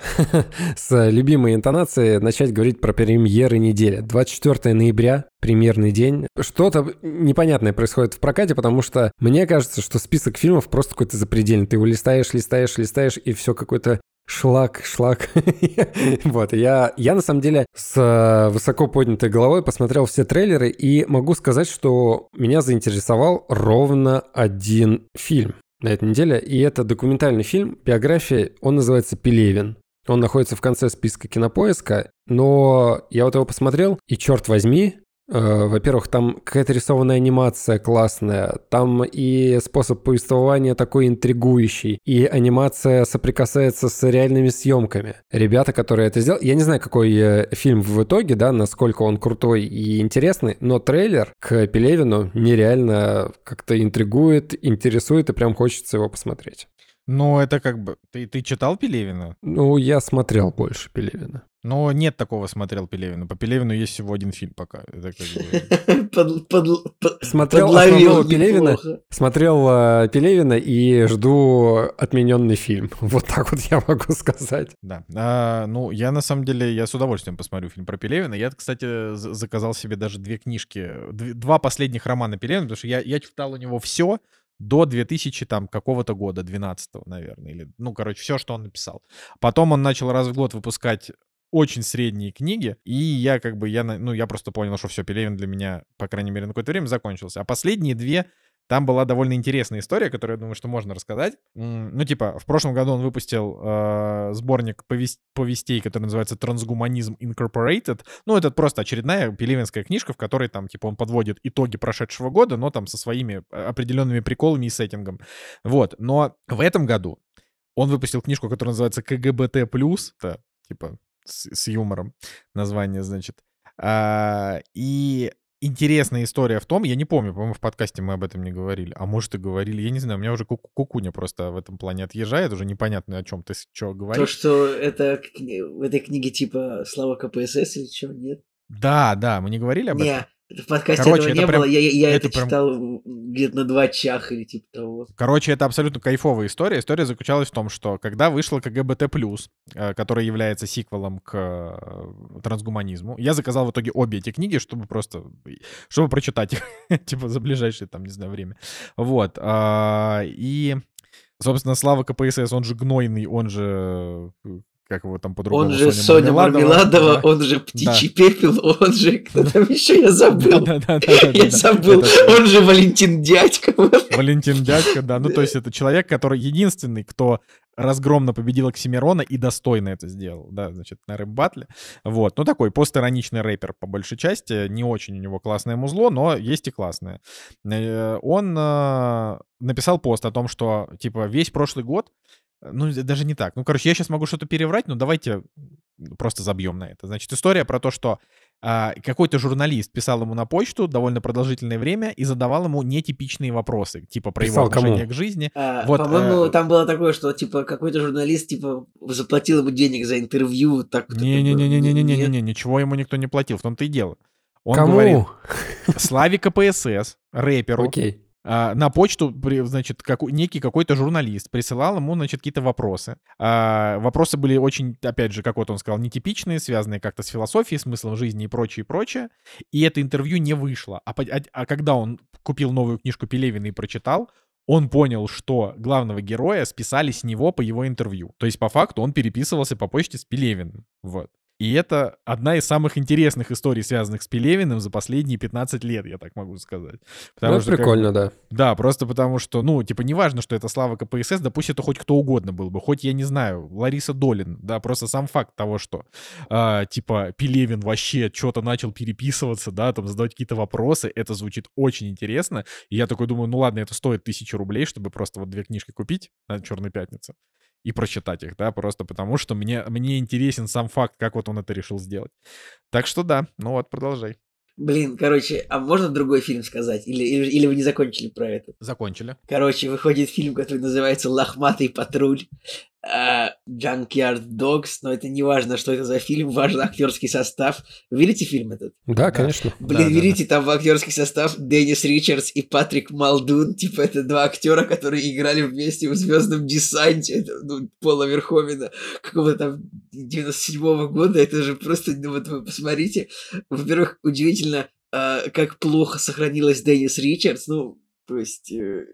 с любимой интонацией начать говорить про премьеры недели. 24 ноября, премьерный день. Что-то непонятное происходит в прокате, потому что мне кажется, что список фильмов просто какой-то запредельный. Ты его листаешь, листаешь, листаешь, и все какой-то шлак, шлак. вот, я, я на самом деле с э, высоко поднятой головой посмотрел все трейлеры и могу сказать, что меня заинтересовал ровно один фильм на этой неделе, и это документальный фильм, биография, он называется «Пелевин». Он находится в конце списка кинопоиска, но я вот его посмотрел, и черт возьми, э, во-первых, там какая-то рисованная анимация классная, там и способ повествования такой интригующий, и анимация соприкасается с реальными съемками. Ребята, которые это сделали, я не знаю, какой э, фильм в итоге, да, насколько он крутой и интересный, но трейлер к Пелевину нереально как-то интригует, интересует, и прям хочется его посмотреть. Ну, это как бы... Ты, ты читал Пелевина? Ну, я смотрел больше Пелевина. Но нет такого смотрел Пелевина. По Пелевину есть всего один фильм пока. Это как бы... Смотрел основного Пелевина, смотрел э, Пелевина и жду отмененный фильм. Вот так вот я могу сказать. Да. А, ну, я на самом деле, я с удовольствием посмотрю фильм про Пелевина. Я, кстати, заказал себе даже две книжки, дв- два последних романа Пелевина, потому что я, я читал у него все до 2000 там какого-то года, 12 наверное, или, ну, короче, все, что он написал. Потом он начал раз в год выпускать очень средние книги, и я как бы, я, ну, я просто понял, что все, Пелевин для меня, по крайней мере, на какое-то время закончился. А последние две там была довольно интересная история, которую я думаю, что можно рассказать. Ну, типа, в прошлом году он выпустил э, сборник повест повестей, который называется «Трансгуманизм Incorporated». Ну, это просто очередная пелевинская книжка, в которой там, типа, он подводит итоги прошедшего года, но там со своими э, определенными приколами и сеттингом. Вот. Но в этом году он выпустил книжку, которая называется КГБТ+, это, типа, с, с юмором название, значит. А, и интересная история в том, я не помню, по-моему, в подкасте мы об этом не говорили, а может и говорили, я не знаю, у меня уже ку кукуня просто в этом плане отъезжает, уже непонятно, о чем ты что говоришь. То, что это в этой книге типа слава КПСС или что, нет? Да, да, мы не говорили об не, этом? В подкасте Короче, этого не прям, было, я, я это, это читал прям... где-то на два чах или типа того. Короче, это абсолютно кайфовая история. История заключалась в том, что когда вышла КГБТ+, э, который является сиквелом к э, трансгуманизму, я заказал в итоге обе эти книги, чтобы просто, чтобы прочитать их, типа, за ближайшее, там, не знаю, время. Вот. А, и Собственно, Слава КПСС, он же гнойный, он же э, как его там по-другому. Он же Соня, Мармеладова, да. он же Птичий да. Пепел, он же кто там еще, я забыл. Я забыл, он же Валентин Дядька. Валентин Дядька, да. Ну, то есть это человек, который единственный, кто разгромно победил Оксимирона и достойно это сделал, да, значит, на рэп-батле. Вот, ну такой постироничный рэпер по большей части, не очень у него классное музло, но есть и классное. Э, он э, написал пост о том, что, типа, весь прошлый год ну, даже не так. Ну, короче, я сейчас могу что-то переврать, но давайте просто забьем на это. Значит, история про то, что а, какой-то журналист писал ему на почту довольно продолжительное время и задавал ему нетипичные вопросы, типа про писал его отношение кому? к жизни. А, вот, по-моему, э... там было такое, что типа какой-то журналист типа заплатил ему денег за интервью, так. Не-не-не-не-не-не-не, ничего ему никто не платил, в том-то и дело. Он Кому? говорит, Славе КПСС, рэперу, okay. А, на почту, значит, как, некий какой-то журналист присылал ему, значит, какие-то вопросы. А, вопросы были очень, опять же, как вот он сказал, нетипичные, связанные как-то с философией, смыслом жизни и прочее, и прочее. И это интервью не вышло. А, а, а когда он купил новую книжку Пелевина и прочитал, он понял, что главного героя списали с него по его интервью. То есть, по факту, он переписывался по почте с Пелевиным. Вот. И это одна из самых интересных историй, связанных с Пелевиным за последние 15 лет, я так могу сказать. Потому ну, что, прикольно, как... да. Да, просто потому что, ну, типа, неважно, что это Слава КПСС, да пусть это хоть кто угодно был бы, хоть, я не знаю, Лариса Долин, да, просто сам факт того, что, а, типа, Пелевин вообще что-то начал переписываться, да, там, задавать какие-то вопросы, это звучит очень интересно, и я такой думаю, ну ладно, это стоит тысячу рублей, чтобы просто вот две книжки купить на Черной пятнице и прочитать их, да, просто потому что мне, мне интересен сам факт, как вот он это решил сделать. Так что да, ну вот, продолжай. Блин, короче, а можно другой фильм сказать? Или, или, или вы не закончили про это? Закончили. Короче, выходит фильм, который называется «Лохматый патруль». Uh, Junkyard Dogs, но это не важно, что это за фильм, важен актерский состав. Вы видите фильм этот? Да, конечно. Блин, да, видите, да. там в актерский состав Деннис Ричардс и Патрик Малдун, типа это два актера, которые играли вместе в Звездном десанте, это, ну, Пола Верховина, какого-то там 97-го года, это же просто, ну вот вы посмотрите, во-первых, удивительно, uh, как плохо сохранилась Деннис Ричардс, ну, то есть, э,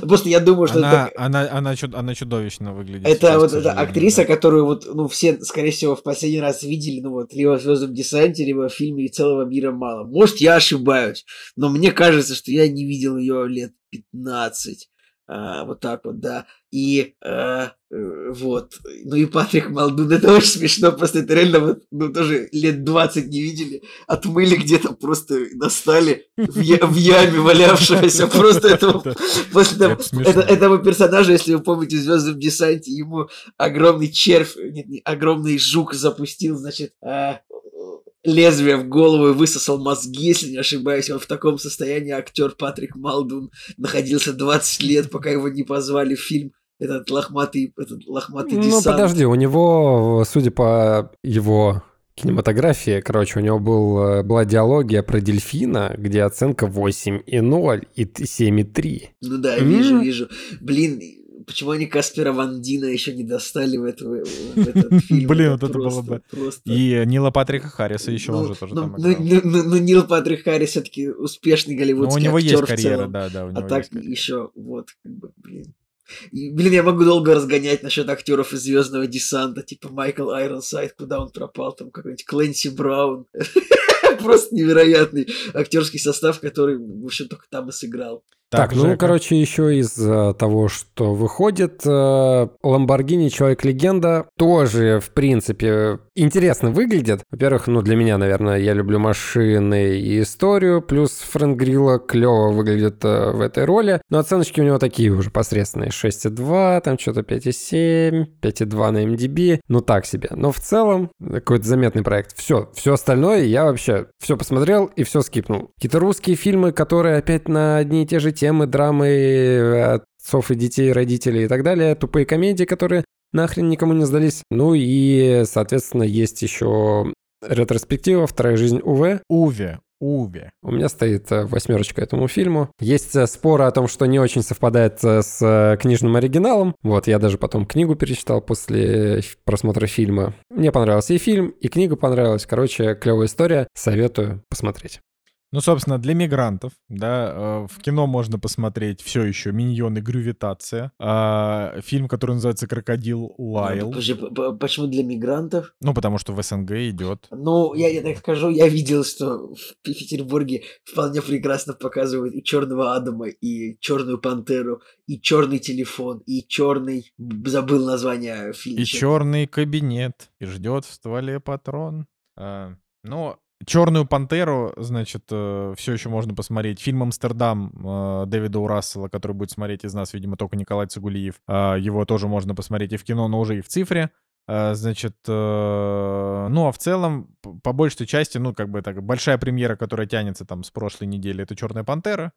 просто я думаю, что она, это... Она, она, чуд, она чудовищно выглядит. Это сейчас, вот эта актриса, да. которую вот, ну, все, скорее всего, в последний раз видели, ну, вот, либо в «Звездном десанте», либо в фильме «И целого мира мало». Может, я ошибаюсь, но мне кажется, что я не видел ее лет 15. А, вот так вот, да. И а, вот. Ну и Патрик Малдун, это очень смешно, просто это реально вот, ну тоже лет 20 не видели, отмыли где-то, просто достали в, я, в яме валявшегося, просто этого, после того, это, этого персонажа, если вы помните, в Звездном десанте, ему огромный червь, нет, не, огромный жук запустил, значит, а, лезвие в голову и высосал мозги, если не ошибаюсь. Он в таком состоянии актер Патрик Малдун находился 20 лет, пока его не позвали в фильм этот лохматый, этот лохматый ну, десант. Ну, подожди, у него, судя по его кинематографии, короче, у него был, э, была диалогия про дельфина, где оценка 8,0 и 7,3. Ну да, вижу, mm. вижу. Блин, почему они Каспера Ван Дина еще не достали в, эту, в этот фильм? Блин, вот это было бы. И Нила Патрика Харриса еще он же тоже там ну, ну, ну, Нил Патрик Харрис все-таки успешный голливудский актер у него есть карьера, да, да, А так еще, вот, как бы, блин. И, блин, я могу долго разгонять насчет актеров из Звездного десанта, типа Майкл Айронсайд, куда он пропал, там какой-нибудь Клэнси Браун. Просто невероятный актерский состав, который, в общем, только там и сыграл. Так, ну, Жека. короче, еще из э, того, что выходит, э, Lamborghini Человек-легенда тоже, в принципе, интересно выглядит. Во-первых, ну, для меня, наверное, я люблю машины и историю, плюс Фрэнк Грилла клево выглядит э, в этой роли, но оценочки у него такие уже посредственные. 6,2, там что-то 5,7, 5,2 на MDB, ну так себе. Но в целом какой-то заметный проект. Все, все остальное я вообще все посмотрел и все скипнул. Какие-то русские фильмы, которые опять на одни и те же темы, драмы э, отцов и детей, родителей и так далее, тупые комедии, которые нахрен никому не сдались. Ну и, соответственно, есть еще ретроспектива «Вторая жизнь УВ». Уве, Уве. У меня стоит э, восьмерочка этому фильму. Есть э, споры о том, что не очень совпадает с книжным оригиналом. Вот, я даже потом книгу перечитал после просмотра фильма. Мне понравился и фильм, и книга понравилась. Короче, клевая история. Советую посмотреть. Ну, собственно, для мигрантов, да, э, в кино можно посмотреть все еще «Миньоны. Грювитация», а, фильм, который называется «Крокодил Лайл». Подожди, почему для мигрантов? Ну, потому что в СНГ идет. Ну, я, я так скажу, я видел, что в Пе- Петербурге вполне прекрасно показывают и Черного Адама, и Черную Пантеру, и Черный телефон, и Черный. Забыл название фильма. И черный кабинет, и ждет в стволе патрон. А, ну, Черную пантеру, значит, все еще можно посмотреть. Фильм Амстердам э, Дэвида У. Рассела, который будет смотреть из нас, видимо, только Николай Цигулиев. А, Его тоже можно посмотреть и в кино, но уже и в цифре. Значит, э, ну а в целом, по большей части, ну, как бы так, большая премьера, которая тянется там с прошлой недели, это Черная пантера.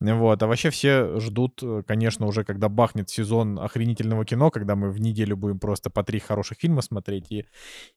Вот, а вообще все ждут, э, конечно, уже когда бахнет сезон охренительного кино, когда мы в неделю будем просто по три хороших фильма смотреть. И,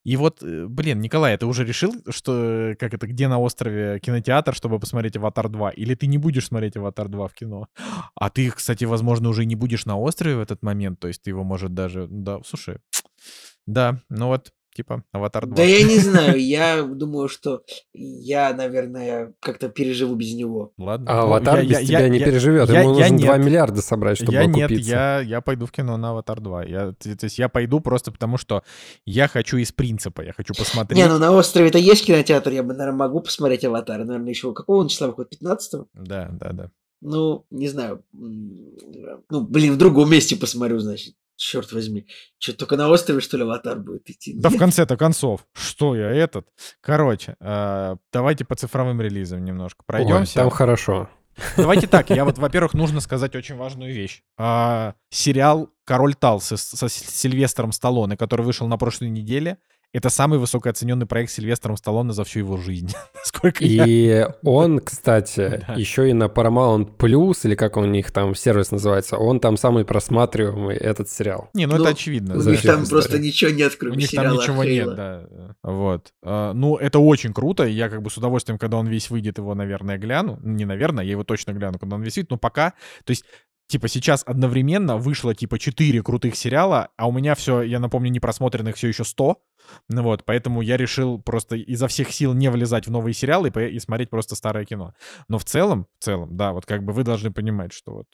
и вот, э, блин, Николай, ты уже решил, что, э, как это, где на острове кинотеатр, чтобы посмотреть «Аватар 2»? Или ты не будешь смотреть «Аватар 2» в кино? А ты, кстати, возможно, уже не будешь на острове в этот момент, то есть ты его, может, даже... Да, слушай, да, ну вот, типа, «Аватар 2». Да я не знаю, я думаю, что я, наверное, как-то переживу без него. Ладно. А Ну, «Аватар» я- без я- тебя я- не я- переживет. я- Ему я нужно 2 нет. миллиарда собрать, чтобы я нет, я, я пойду в кино на «Аватар 2». Я, то есть я пойду просто потому, что я хочу из принципа, я хочу посмотреть. Не, ну на острове-то есть кинотеатр, я бы, наверное, могу посмотреть «Аватар». Наверное, еще какого он числа выходит? 15 Да, да, да. Ну, не знаю. Ну, блин, в другом месте посмотрю, значит. Черт возьми. Что, только на острове, что ли, аватар будет идти? Да в конце-то концов, что я этот? Короче, э, давайте по цифровым релизам немножко Ой, пройдемся. там хорошо. Давайте так, я вот, во-первых, нужно сказать очень важную вещь. А, сериал «Король Талсы» с- со Сильвестром Сталлоне, который вышел на прошлой неделе, это самый высокооцененный проект Сильвестром Сталлоне за всю его жизнь. Сколько я... И он, кстати, Да. еще и на Paramount Plus, или как у них там сервис называется, он там самый просматриваемый этот сериал. Не, ну, Ну, это очевидно. У них там история? просто ничего нет, У кроме них там ничего Хейла. нет, да. Вот. А, Ну, это очень круто. Я как бы с удовольствием, когда он весь выйдет, его, наверное, гляну. Не наверное, я его точно гляну, когда он весь выйдет. Но пока, то есть, типа, сейчас одновременно вышло, типа, 4 крутых сериала, а у меня все, я напомню, не просмотренных все еще 100. Ну вот, поэтому я решил просто изо всех сил не влезать в новые сериалы и, и смотреть просто старое кино. Но в целом, в целом, да, вот как бы вы должны понимать, что вот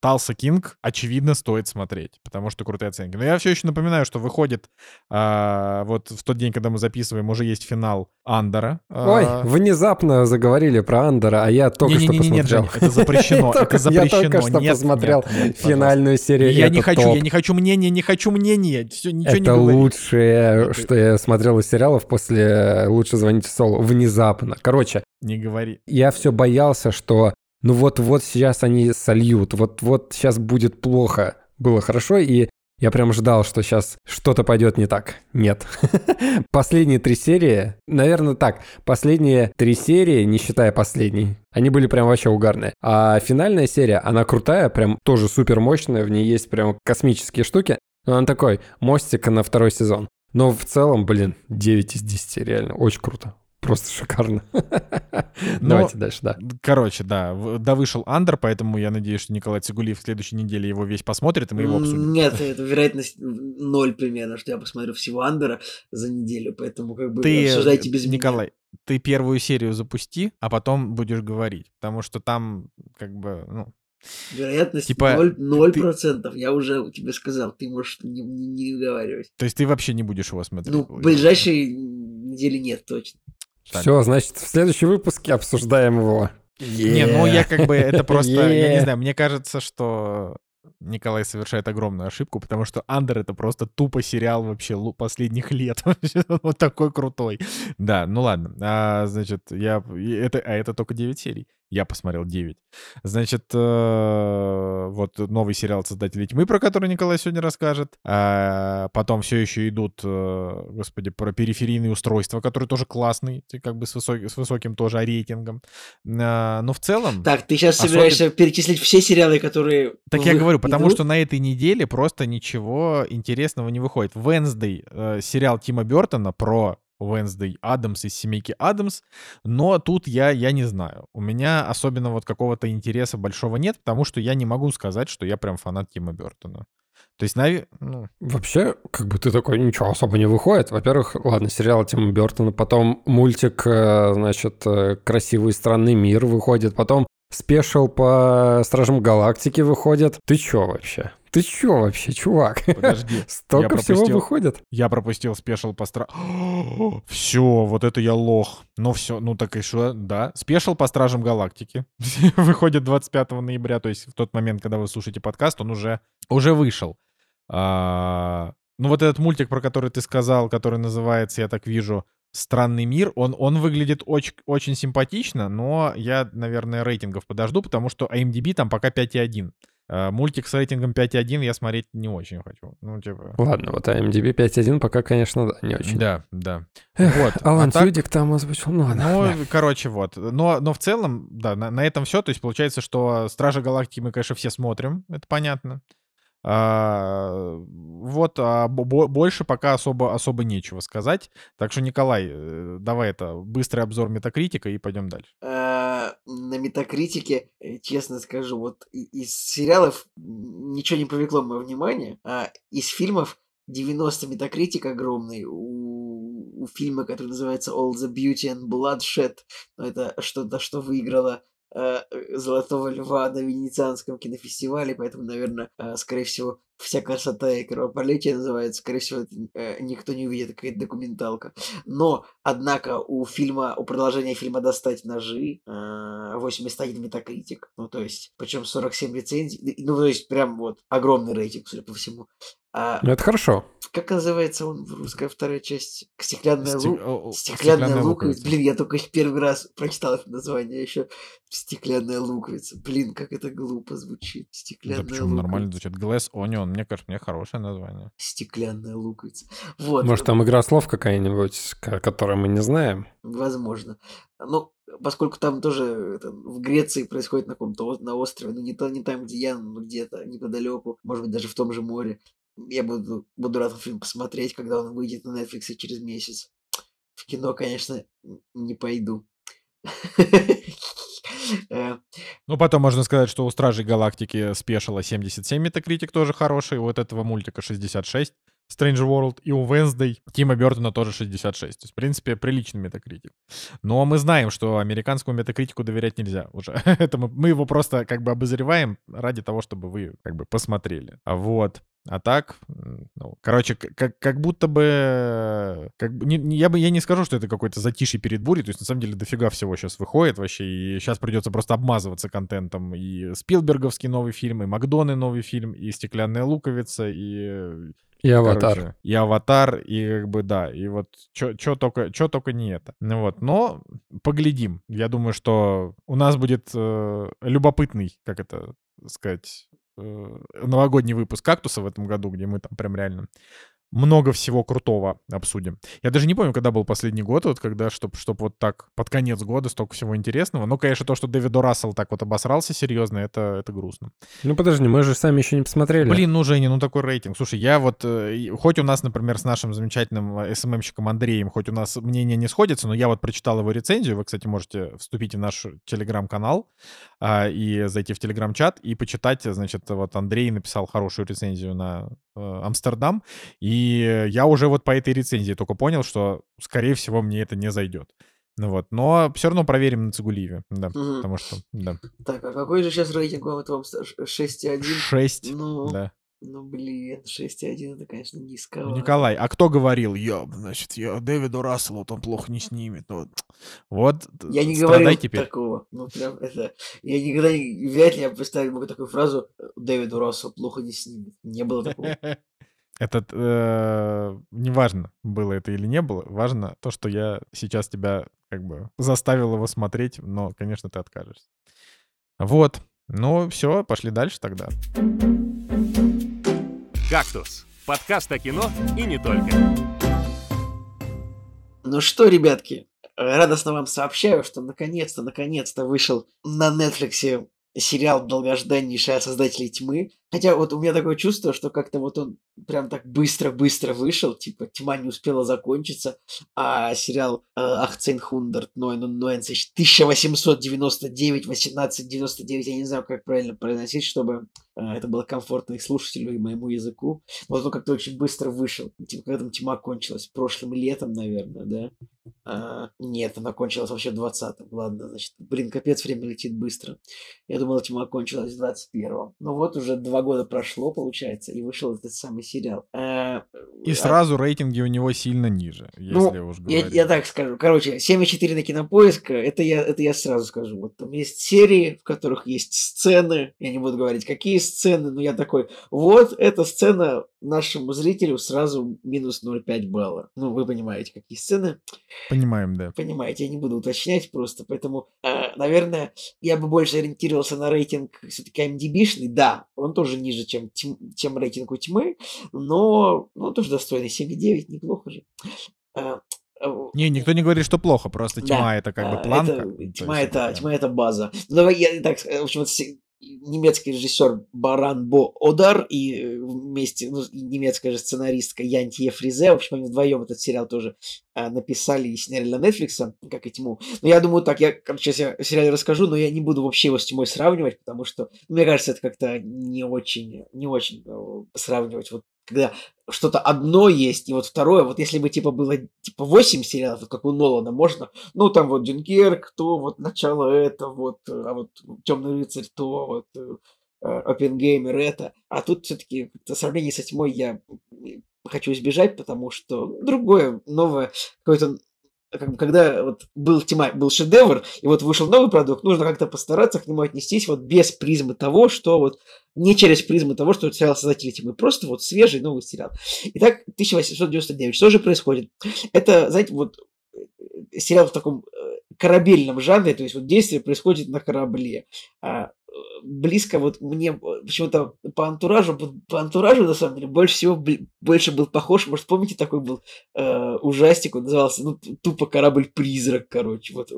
Талса Кинг, очевидно, стоит смотреть, потому что крутые оценки. Но я все еще напоминаю, что выходит а, вот в тот день, когда мы записываем, уже есть финал Андера. Ой, А, внезапно заговорили про Андера, а я только что не-не-не, нет, посмотрел. Жень, это запрещено, это запрещено. Я только что Нет, посмотрел нет, нет, финальную серию. Я не хочу, я не хочу мнения, не хочу мнения. Все, ничего не Это лучшее, что я смотрел из сериалов после «Лучше звоните Солу». Внезапно. Короче, Не говори. я все боялся, что ну вот-вот сейчас они сольют, вот-вот сейчас будет плохо. Было хорошо, и я прям ждал, что сейчас что-то пойдет не так. Нет. Последние три серии, наверное, так, последние три серии, не считая последней, они были прям вообще угарные. А финальная серия, она крутая, прям тоже супер мощная, в ней есть прям космические штуки. Но она такой, мостик на второй сезон. Но в целом, блин, 9 из 10, реально, очень круто. Просто шикарно. Давайте дальше, да. Короче, да, да вышел Андер, поэтому я надеюсь, что Николай Цигулиев в следующей неделе его весь посмотрит, и мы его обсудим. Нет, это вероятность ноль примерно, что я посмотрю всего Андера за неделю, поэтому как бы Ты, обсуждайте без меня. Николай, ты первую серию запусти, а потом будешь говорить, потому что там как бы, ну, Вероятность Типа, ноль- ноль ты- процентов. Я уже тебе сказал, ты можешь не, не, не договаривать. то есть ты вообще не будешь его смотреть. Ну, в ближайшие недели нет, точно. Так. Все, значит, в следующем выпуске обсуждаем его. Не, ну я как бы, это просто, я не Yeah. знаю, мне кажется, что Николай совершает огромную ошибку, потому что Андер это просто тупо сериал вообще последних лет. Вот такой крутой. Да, ну ладно. А, значит, я... Это, а это только 9 серий. Я посмотрел 9. Значит, э, вот новый сериал «Создатели тьмы», про который Николай сегодня расскажет. А потом все еще идут, э, господи, про периферийные устройства, который тоже классный, как бы с, высок- с высоким тоже рейтингом. А, Но в целом... Так, ты сейчас Особенно- собираешься перечислить все сериалы, которые... Так я говорю, потому идут? что на этой неделе просто ничего интересного не выходит. Wednesday, э, сериал Тима Бертона про Wednesday Адамс из семейки Адамс, но тут я, я не знаю. У меня особенно вот какого-то интереса большого нет, потому что я не могу сказать, что я прям фанат Тима Бертона. То есть, нави- ну, Вообще, как бы ты такой, ничего особо не выходит. Во-первых, ладно, сериал Тима Бертона, потом мультик, э, значит, э, «Красивый странный мир» выходит, потом спешл по Стражам Галактики выходит. Ты чё вообще? Ты чё вообще, чувак? подожди. Столько всего выходит. Я пропустил спешл по стра... Все, вот это я лох. Ну все, ну так что, да. Спешл по Стражам Галактики. Выходит 25 ноября, то есть в тот момент, когда вы слушаете подкаст, он уже, уже вышел. А, Ну вот этот мультик, про который ты сказал, который называется, я так вижу, «Странный мир», он, он выглядит очень, очень симпатично, но я, наверное, рейтингов подожду, потому что IMDb там пока 5,1. А, Мультик с рейтингом 5,1 я смотреть не очень хочу. Ну, типа... Ладно, вот IMDb 5.1 пока, конечно, да, не очень. Да, да. Эх, вот. Алан а так- Тюдик там озвучил, ну ладно. Ну, да. короче, вот. Но, но в целом, да, на, на этом все. То есть получается, что Стражи Галактики мы, конечно, все смотрим, это понятно. А, вот, а бо- бо- больше пока особо, особо нечего сказать. Так что, Николай, э, давай это, быстрый обзор Метакритика и пойдем дальше. Э, на Метакритике, э, честно скажу, вот из сериалов ничего не привлекло мое внимание, а из фильмов 90 Метакритик огромный у, у фильма, который называется All the Beauty and Bloodshed. Ну, Это что-то, что выиграло Золотого Льва на Венецианском кинофестивале, поэтому, наверное, э, скорее всего, вся красота и кровопролитие называется, скорее всего, э, никто не увидит, какая-то документалка. Но, однако, у фильма, у продолжения фильма «Достать ножи» э, 81 метакритик, ну, то есть, причем 47 рецензий, ну, то есть, прям вот огромный рейтинг, судя по всему. А, Ну, это хорошо. как называется он в русской вторая часть? «Стеклянная Сте- лу- о, Стеклянная луковица. луковица. Блин, я только первый раз прочитал это название еще. Стеклянная луковица. Блин, как это глупо звучит. Да Стеклянная почему луковица. нормально звучит? Glass Onion, мне кажется, мне хорошее название. Стеклянная луковица. Вот. Может, там игра слов какая-нибудь, ко- которую мы не знаем? Возможно. Ну, поскольку там тоже это, в Греции происходит на каком-то на острове, ну не, то, не там, где я, но где-то неподалеку, может быть, даже в том же море. Я буду, буду рад фильм посмотреть, когда он выйдет на Netflix через месяц. В кино, конечно, не пойду. Э, Ну, потом можно сказать, что у Стражей Галактики спешила 77 метакритик тоже хороший, у этого мультика 66 Strange World, и у Wednesday Тима Бертона тоже 66. То есть, в принципе, приличный метакритик. Но мы знаем, что американскому метакритику доверять нельзя уже. Это мы, мы его просто как бы обозреваем ради того, чтобы вы как бы посмотрели. А вот. А так, ну, короче, как, как будто бы, как бы не- я бы я не скажу, что это какой-то затишье перед бурей, то есть на самом деле дофига всего сейчас выходит вообще, и сейчас придется просто обмазываться контентом. И Спилберговский новый фильм, и Макдоны новый фильм, и Стеклянная луковица, и э, И аватар. Короче, и аватар, и как бы да, и вот что только, чё только не это. Ну вот, но поглядим. Я думаю, что у нас будет э, любопытный, как это сказать, э, новогодний выпуск «Кактуса» в этом году, где мы там прям реально много всего крутого обсудим. Я даже не помню, когда был последний год, вот когда, чтобы чтоб вот так под конец года столько всего интересного. Но, конечно, то, что Дэвид. Рассел так вот обосрался серьезно, это, это грустно. Ну подожди, мы же сами еще не посмотрели. Блин, ну, Женя, ну такой рейтинг. Слушай, я вот, э, хоть у нас, например, с нашим замечательным э, СММщиком Андреем, хоть у нас мнение не сходится, но я вот прочитал его рецензию. Вы, кстати, можете вступить в наш телеграм-канал а, и зайти в телеграм-чат и почитать. Значит, вот Андрей написал хорошую рецензию на э, Амстердам. И я уже вот по этой рецензии только понял, что, скорее всего, мне это не зайдет. Ну вот, но все равно проверим на Цигулиеве, да, Мгм. потому что, да. Так, а какой же сейчас рейтинг у этого 6,1? 6, Ну, да. Ну, блин, 6,1 это, конечно, низко. Николай, а кто говорил, я, значит, я Дэвиду Расселу там плохо не снимет. Ну, вот, Я не говорил теперь. такого. Ну, прям это... Я никогда не... Вряд ли я представить могу такую фразу Дэвиду Рассу плохо не снимет. Не было такого. Этот, э, неважно, было это или не было, важно то, что я сейчас тебя как бы заставил его смотреть, но, конечно, ты откажешься. Вот. Ну, все, пошли дальше тогда. «Кактус» — подкаст о кино и не только. Ну что, ребятки, радостно вам сообщаю, что наконец-то, наконец-то вышел на Netflix сериал долгожданнейший от создателей тьмы. Хотя вот у меня такое чувство, что как-то вот он прям так быстро-быстро вышел, типа тьма не успела закончиться, а сериал э, 1899, 1899, 1899, я не знаю, как правильно произносить, чтобы э, это было комфортно и слушателю, и моему языку. Вот он как-то очень быстро вышел. Типа, когда там тьма кончилась? Прошлым летом, наверное, да? А, нет, она кончилась вообще в 20-м. Ладно, значит, блин, капец, время летит быстро. Я думал, тьма кончилась в 21-м. Ну вот уже два года прошло, получается, и вышел этот самый сериал. А, И а- сразу рейтинги у него сильно ниже, ну, если уж я, говорить. я так скажу. Короче, 7,4 на кинопоиск, это я, это я сразу скажу. Вот там есть серии, в которых есть сцены. Я не буду говорить, какие сцены, но я такой, вот эта сцена нашему зрителю сразу минус 0,5 балла. Ну, вы понимаете, какие сцены. Понимаем, да. Понимаете, я не буду уточнять просто. Поэтому, э, наверное, я бы больше ориентировался на рейтинг все-таки IMDb-шный. Да, он тоже ниже, чем, тьм- чем рейтинг у тьмы, но ну, тоже достойный. 7,9, неплохо же. Э, э, Не, никто не говорит, что плохо, просто Да, тьма это как бы планка. это- то есть тьма, это, прям- тьма это база. Ну, давай я так, э, в общем, немецкий режиссер Баран Бо Одар и э, вместе, ну, немецкая же сценаристка Янтье Фризе, в общем, они вдвоем этот сериал тоже а, написали и сняли для Netflix, как и Тьму. Но я думаю, так, я, короче, сейчас я о сериале расскажу, но я не буду вообще его с Тьмой сравнивать, потому что, ну, мне кажется, это как-то не очень, не очень э, сравнивать. Вот когда что-то одно есть, и вот второе, вот если бы, типа, было, типа, 8 сериалов, вот как у Нолана, можно, ну, там вот Дюнкерк, то вот начало это, вот, э, а вот Темный рыцарь, то вот э, э, Оппенгеймер это. А тут все-таки в сравнении со тьмой я хочу избежать, потому что другое, новое, какое-то бы, когда вот был тьма, был шедевр, и вот вышел новый продукт, нужно как-то постараться к нему отнестись вот без призмы того, что вот не через призму того, что сериал создатели тьмы, просто вот свежий новый сериал. Итак, 1899. Что же происходит? Это, знаете, вот э, сериал в таком э, корабельном жанре, то есть вот действие происходит на корабле. А, э, близко вот мне почему-то по антуражу, по антуражу на самом деле больше всего больше был похож, может помните такой был э, ужастик, он назывался ну тупо корабль-призрак, короче, вот, э,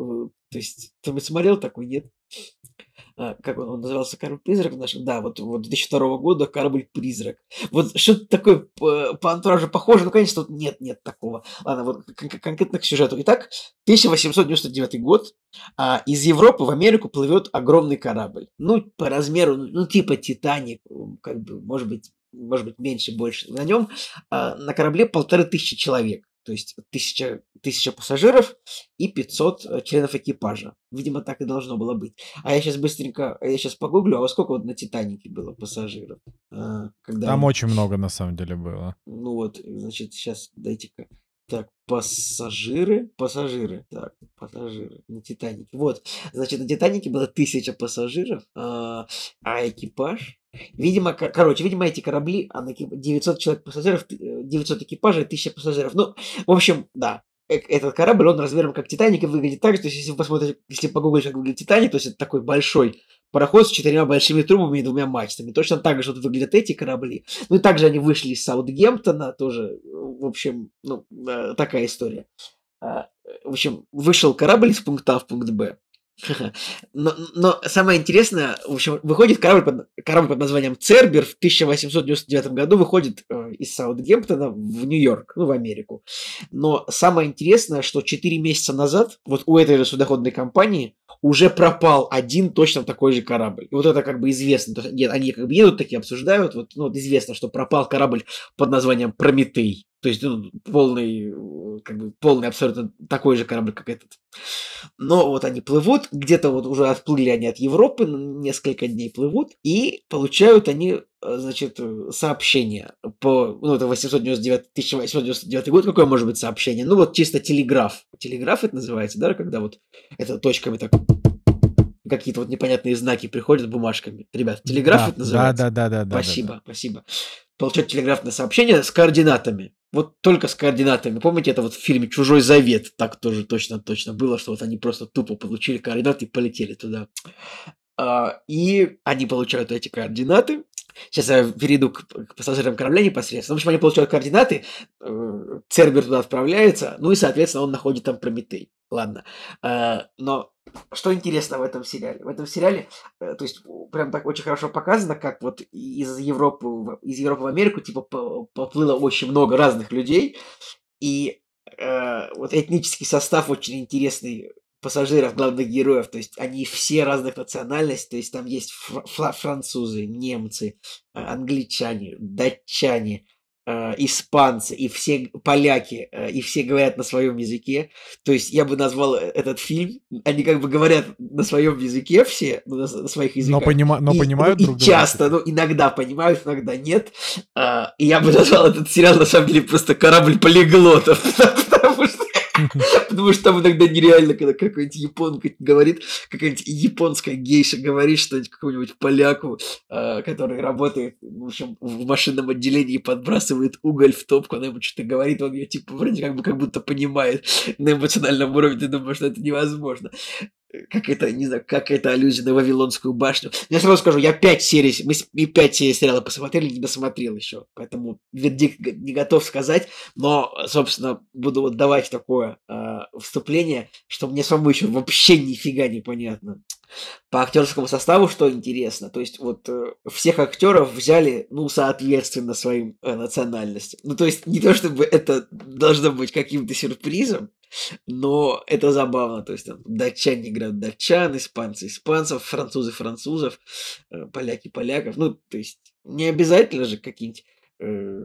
то есть ты смотрел такой, нет? А, как он, он назывался корабль-призрак наш? Да, вот, вот 2002 года корабль-призрак. Вот что-то такое по, по антуражу похоже, ну, конечно, тут нет, нет такого. Ладно, вот кон- кон- конкретно к сюжету. Итак, 1899 год, а, из Европы в Америку плывет огромный корабль. Ну, по размеру, ну, ну, типа Титаник, как бы, может быть, может быть, меньше, больше. На нем, а, на корабле полторы тысячи человек. То есть тысяча, тысяча пассажиров и 500 э, членов экипажа. Видимо, так и должно было быть. А я сейчас быстренько, я сейчас погуглю, а во сколько вот на Титанике было пассажиров? А, когда Там очень много на самом деле было. ну вот, значит, сейчас дайте-ка. Пассажиры, пассажиры, так, пассажиры на Титанике. Вот, значит, на Титанике было тысяча пассажиров, а, а экипаж, видимо, ко- короче, видимо, эти корабли, а на экип- 900 человек пассажиров, т- э, 900 экипажей, 1000 пассажиров. Ну, в общем, да, э- этот корабль, он размером как Титаник и выглядит так, же, то есть, если вы посмотрите, если погуглите, как выглядит Титаник, то есть это такой большой пароход с четырьмя большими трубами и двумя мачтами. Точно так же вот выглядят эти корабли. Ну и также они вышли из Саутгемптона, тоже, в общем, ну, э, такая история. А, В общем, вышел корабль из пункта А в пункт Б. Но, но самое интересное, в общем, выходит корабль под, корабль под названием Цербер в 1899 году выходит э, из Саутгемптона в Нью-Йорк, ну, в Америку. Но самое интересное, что 4 месяца назад вот у этой же судоходной компании уже пропал один точно такой же корабль. И вот это как бы известно. То есть, нет, они как бы едут такие, обсуждают. Вот, ну, вот известно, что пропал корабль под названием Прометей. То есть, ну, полный, э, как бы, полный абсолютно такой же корабль, как этот. Но вот они плывут, где-то вот уже отплыли они от Европы, несколько дней плывут, и получают они, э, значит, э, сообщение по, ну, это 899, 1899 год, какое может быть сообщение? Ну, вот чисто телеграф. Телеграф это называется, да, когда вот это точками так какие-то вот непонятные знаки приходят бумажками. Ребят, телеграф да, это называется? Да, да, да, да. Спасибо, да, да. спасибо. Получать телеграфное сообщение с координатами. Вот только с координатами. Помните, это вот в фильме «Чужой завет» так тоже точно-точно было, что вот они просто тупо получили координаты и полетели туда. А, и они получают эти координаты. Сейчас я перейду к, к пассажирам корабля непосредственно. В общем, они получают координаты, э, Цербер туда отправляется, ну и, соответственно, он находит там Прометей. Ладно. А, но что интересно в этом сериале? В этом сериале, э, то есть, прям так очень хорошо показано, как вот из Европы, из Европы в Америку, типа, поплыло очень много разных людей, и э, вот этнический состав очень интересный пассажиров, главных героев, то есть они все разных национальностей, то есть там есть фр- французы, немцы, э, англичане, датчане, Э, испанцы и все поляки, э, и все говорят на своем языке. То есть я бы назвал э, этот фильм, они как бы говорят на своем языке все, ну, на, на своих языках. Но, понима- но и, понимают ну, друг и друга. часто, ну, иногда понимают, иногда нет. А, и я бы назвал этот сериал, на самом деле, просто корабль полиглотов, потому что там иногда нереально, когда какой-нибудь японка говорит, какая-нибудь японская гейша говорит что-нибудь какому-нибудь поляку, э, который работает, в общем, в машинном отделении и подбрасывает уголь в топку, она ему что-то говорит, он ее типа вроде как бы как будто понимает на эмоциональном уровне, ты думаешь, что это невозможно как это, не знаю, как это аллюзия на Вавилонскую башню. Я сразу скажу, я пять серий, мы и пять серий сериала посмотрели, не досмотрел еще, поэтому вердикт не готов сказать, но, собственно, буду вот давать такое э, вступление, что мне самому еще вообще нифига не понятно. По актерскому составу, что интересно, то есть вот э, всех актеров взяли, ну, соответственно своим э, национальностям. Ну, то есть не то, чтобы это должно быть каким-то сюрпризом, но это забавно, то есть там датчане играют датчан, испанцы испанцев, французы французов, э, поляки поляков, ну, то есть не обязательно же какие-нибудь... Э,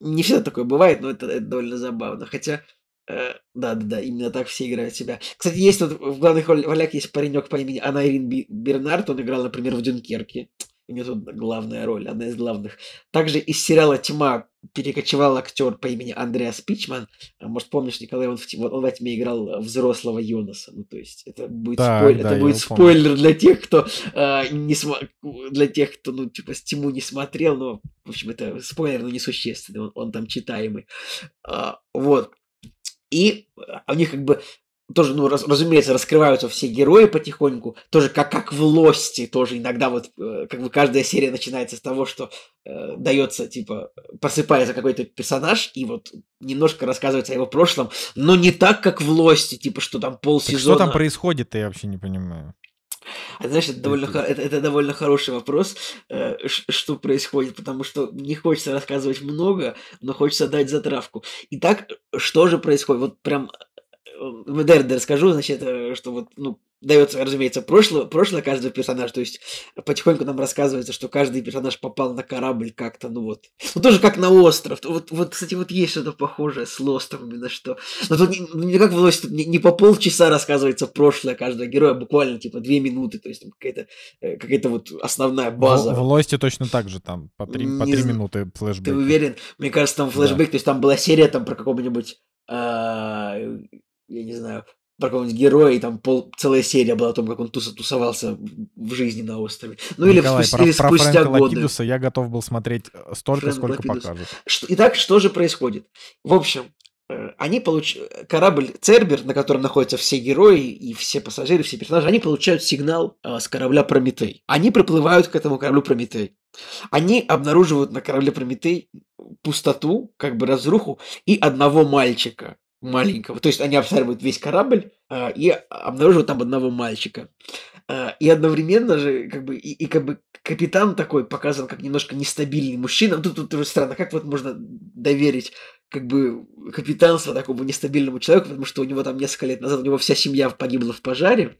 не всегда такое бывает, но это, это довольно забавно, хотя Э, да, да, да, именно так все играют себя. Кстати, есть тут в главных ролях есть паренек по имени Анайрин Бернард, он играл, например, в Дюнкерке. У него тут главная роль, одна из главных. Также из сериала «Тьма» перекочевал актер по имени Андреас Пичман. А, может, помнишь, Николай, он в, он, он в «Тьме» играл взрослого Йонаса. Ну, то есть, это будет, Так, спойлер, да, это будет его помню. спойлер для тех, кто э, не смо... для тех, кто, ну, типа, с «Тьму» не смотрел, но, в общем, это спойлер, но несущественный, он, он там читаемый. А, вот. И а, у них как бы тоже, ну, раз, разумеется, раскрываются все герои потихоньку, тоже как, как в Лости, тоже иногда вот, э, как бы каждая серия начинается с того, что э, дается, типа, просыпается какой-то персонаж, и вот немножко рассказывается о его прошлом, но не так, как в Лости, типа, что там Так полсезона... что там происходит, я вообще не понимаю. А знаешь, это довольно, это, это довольно хороший вопрос, э, что происходит, потому что не хочется рассказывать много, но хочется дать затравку. Итак, что же происходит? Вот прям э, ДРД расскажу, значит, э, что вот, ну, дается, разумеется, прошлое, прошлое каждого персонажа, то есть потихоньку нам рассказывается, что каждый персонаж попал на корабль как-то, ну вот, ну тоже как на остров, вот, вот кстати, вот есть что-то похожее с Лостом именно что, но тут не, ну, как в Лосте, не, не по полчаса рассказывается прошлое каждого героя, а буквально типа две минуты, то есть там какая-то э, какая-то вот основная база. В, в Лосте точно так же там по три, по три минуты Ты флешбэк. уверен? Мне кажется, там флешбэк, то есть там была серия там про какого-нибудь, а, я не знаю, про какого-нибудь героя, и там пол, целая серия была о том, как он туса, тусовался в, жизни на острове. Ну или, Николай, спустя, про, или про спустя Фрэнка годы. Лапидуса я готов был смотреть э, столько, Фрэнк сколько Лапидус. покажут. Что, итак, что же происходит? В общем, э, они получ... корабль Цербер, на котором находятся все герои и все пассажиры, все персонажи, они получают сигнал э, с корабля Прометей. Они приплывают к этому кораблю Прометей. Они обнаруживают на корабле Прометей пустоту, как бы разруху, и одного мальчика маленького. То есть они обстреливают весь корабль э, и обнаруживают там одного мальчика. Э, и одновременно же, как бы, и, и как бы капитан такой показан как немножко нестабильный мужчина. Ну, Тут, тут тоже странно, как вот можно доверить как бы капитанство такому нестабильному человеку, потому что у него там несколько лет назад у него вся семья погибла в пожаре,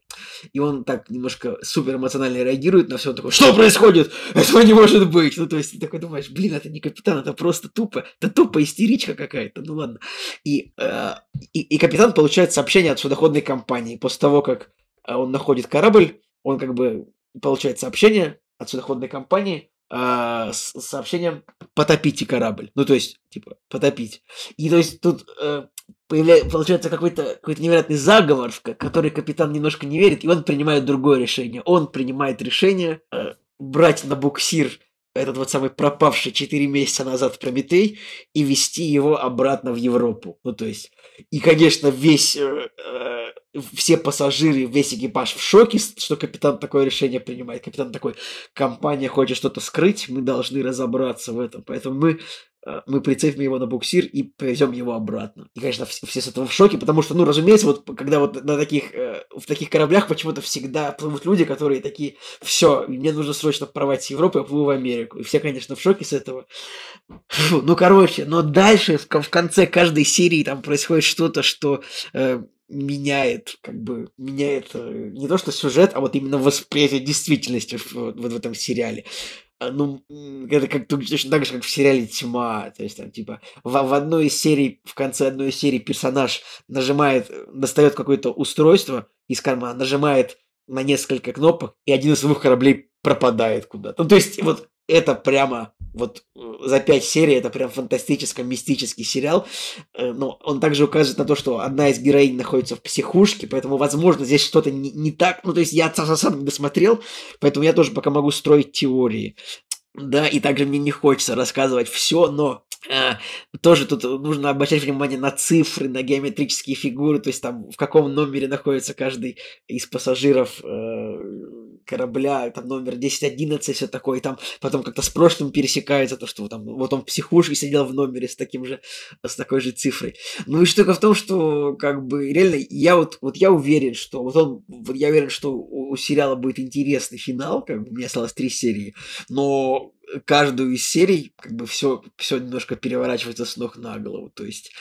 и он так немножко супер эмоционально реагирует на все, он такой, что происходит? Этого не может быть! Ну, то есть ты такой думаешь, блин, это не капитан, это просто тупо, это тупо истеричка какая-то, ну ладно. И, э, и, и капитан получает сообщение от судоходной компании после того, как э, он находит корабль, он как бы получает сообщение от судоходной компании, э, с сообщением «потопите корабль». Ну, то есть, типа, потопить. И то есть тут э, появляется, получается какой-то какой невероятный заговор, в который капитан немножко не верит, и он принимает другое решение. Он принимает решение э, брать на буксир этот вот самый пропавший 4 месяца назад Прометей и вести его обратно в Европу. Ну, то есть, и, конечно, весь, э, э, все пассажиры, весь экипаж в шоке, что капитан такое решение принимает. Капитан такой, компания хочет что-то скрыть, мы должны разобраться в этом. Поэтому мы Э, мы прицепим его на буксир и повезем его обратно. И, конечно, все, все с этого в шоке, потому что, ну, разумеется, вот когда вот на таких, э, в таких кораблях почему-то всегда плывут люди, которые такие, все, мне нужно срочно порвать с Европы, я плыву в Америку. И все, конечно, в шоке с этого. Фу, ну, короче, но дальше, в, конце каждой серии там происходит что-то, что э, меняет, как бы, меняет э, не то что сюжет, а вот именно восприятие действительности вот, вот в этом сериале. А, ну, это как точно так же, как в сериале «Тьма». То есть, там, типа, в, в одной из серий, в конце одной из серий персонаж нажимает, достает какое-то устройство из кармана, нажимает на несколько кнопок, и один из двух кораблей пропадает куда-то. Ну, то есть, вот это прямо вот э, за пять серий, это прям фантастический, мистический сериал. Э, но он также указывает на то, что одна из героинь находится в психушке, поэтому, возможно, здесь что-то не, не так. Ну, то есть я сам, сам не досмотрел, поэтому я тоже пока могу строить теории. Да, и также мне не хочется рассказывать все, но а, тоже тут нужно обращать внимание на цифры, на геометрические фигуры, то есть там в каком номере находится каждый из пассажиров э, корабля, там номер 10-11, все такое, там потом как-то с прошлым пересекается, то, что там, вот он в психушке сидел в номере с таким же, с такой же цифрой. Ну и штука в том, что как бы реально я вот, вот я уверен, что вот он, вот я уверен, что у, у сериала будет интересный финал, как бы у меня осталось три серии, но каждую из серий как бы все, все немножко переворачивается с ног на голову. То есть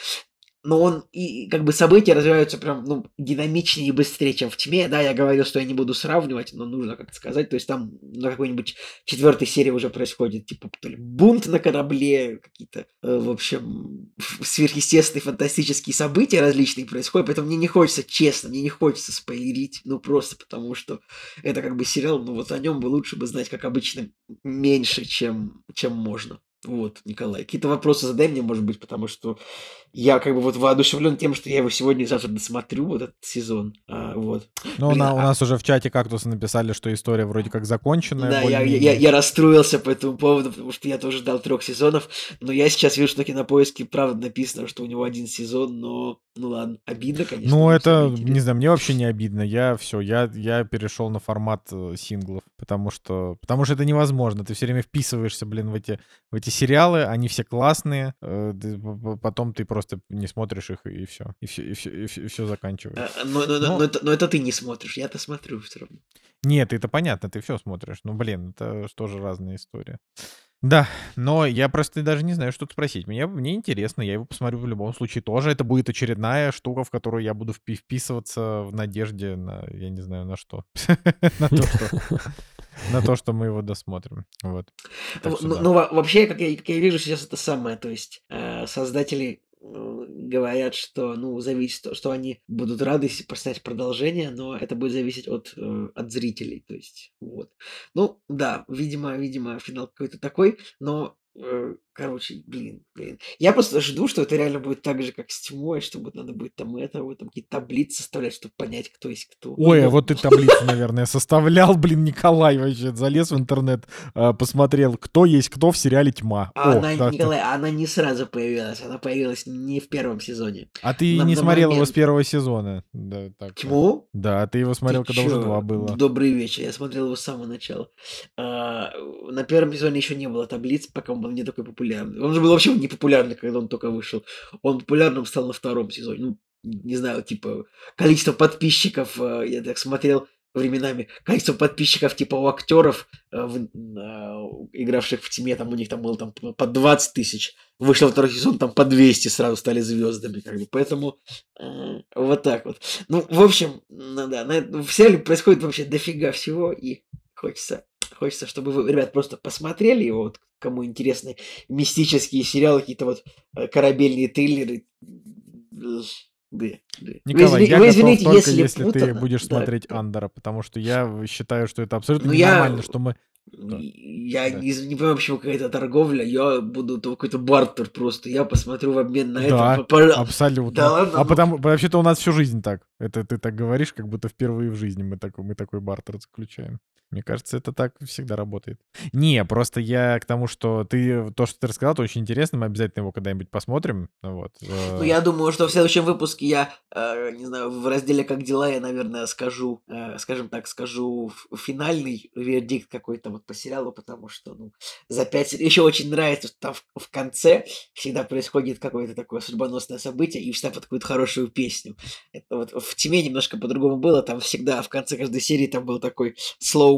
но он и как бы события развиваются прям ну, динамичнее и быстрее, чем в тьме. Да, я говорил, что я не буду сравнивать, но нужно как-то сказать. То есть там на какой-нибудь четвертой серии уже происходит типа то ли бунт на корабле, какие-то, э, в общем, сверхъестественные фантастические события различные происходят. Поэтому мне не хочется, честно, мне не хочется спойлерить, ну просто потому что это как бы сериал, ну вот о нем бы лучше бы знать, как обычно, меньше, чем, чем можно. Вот, Николай, какие-то вопросы задай мне, может быть, потому что я как бы вот воодушевлен тем, что я его сегодня и завтра досмотрю, вот этот сезон. А, вот. Ну, Блин, на, а... у нас уже в чате кактусы написали, что история вроде как законченная. Да, я, я, я расстроился по этому поводу, потому что я тоже ждал трех сезонов, но я сейчас вижу, что на поиске правда написано, что у него один сезон, но ну ладно, обидно, конечно. Ну, это, не знаю, мне вообще не обидно. Я все, я, я перешел на формат э, синглов, потому что, потому что это невозможно. Ты все время вписываешься, блин, в эти, в эти сериалы, они все классные, э, потом ты просто не смотришь их, и все. И все, и все, и все, и все заканчивается. А, но, но, но, но, это, но это ты не смотришь, я-то смотрю все равно. Нет, это понятно, ты все смотришь. Ну, блин, это тоже разная история. Да, но я просто даже не знаю, что спросить. Мне, мне интересно, я его посмотрю в любом случае тоже. Это будет очередная штука, в которую я буду вписываться в надежде на, я не знаю, на что. На то, что... На то, что мы его досмотрим. Вот. Ну, ну вообще, как я вижу сейчас это самое, то есть э, создатели Э, говорят, что, ну, зависит, что они будут рады поставить продолжение, но это будет зависеть от, э, от зрителей, то есть, вот. Ну, да, видимо, видимо, финал какой-то такой, но Э, короче, блин, блин. Я просто жду, что это реально будет так же, как с тьмой, что вот надо будет там это, вот там какие-то таблицы составлять, чтобы понять, кто есть кто. Ой, а вот ты таблицу, наверное, составлял, блин, Николай вообще залез в интернет, а, посмотрел, кто есть кто в сериале «Тьма». А она, Николай, она не сразу появилась, она появилась не в первом сезоне. А ты не смотрел его с первого сезона? Да, так. Тьму? Да, ты его смотрел, когда уже два было. Добрый вечер, я смотрел его с самого начала. А, на первом сезоне еще не было таблиц, пока он был не такой популярный. Он же был вообще не популярный, когда он только вышел. Он популярным стал на втором сезоне. Ну, не знаю, типа, количество подписчиков, э, я так смотрел, временами количество подписчиков типа у актеров, э, э, игравших в тиме, там у них там было там по 20 тысяч. Вышел второй сезон, там по 200 сразу стали звездами, как бы. Поэтому вот так вот. Ну, в общем, да, в сериале происходит вообще дофига всего, и хочется Хочется, чтобы вы, ребят, просто посмотрели его, вот, кому интересны мистические сериалы, какие-то вот э, корабельные триллеры. Да, да. Николай, вы, я вы извините, только, если, если ты будешь да. смотреть Андера, потому что я считаю, что это абсолютно ну, ненормально, я... что мы да. Я да. Не, не понимаю, почему какая-то торговля. Я буду какой-то бартер просто. Я посмотрю в обмен на да, это. Да, абсолютно. Да, ладно, а ну... потому вообще-то у нас всю жизнь так. Это ты так говоришь, как будто впервые в жизни мы такой, мы такой бартер заключаем. Мне кажется, это так всегда работает. Не, просто я к тому, что ты то, что ты рассказал, это очень интересно. Мы обязательно его когда-нибудь посмотрим. Вот. Э. Ну, я думаю, что в следующем выпуске я, э, не знаю, в разделе «Как дела» я, наверное, скажу, э, скажем так, скажу финальный вердикт какой-то вот по сериалу, потому что, ну, за пять... Еще очень нравится, что там в, в конце всегда происходит какое-то такое судьбоносное событие и всегда под какую-то хорошую песню. Это вот в «Тьме» немножко по-другому было. Там всегда в конце каждой серии там был такой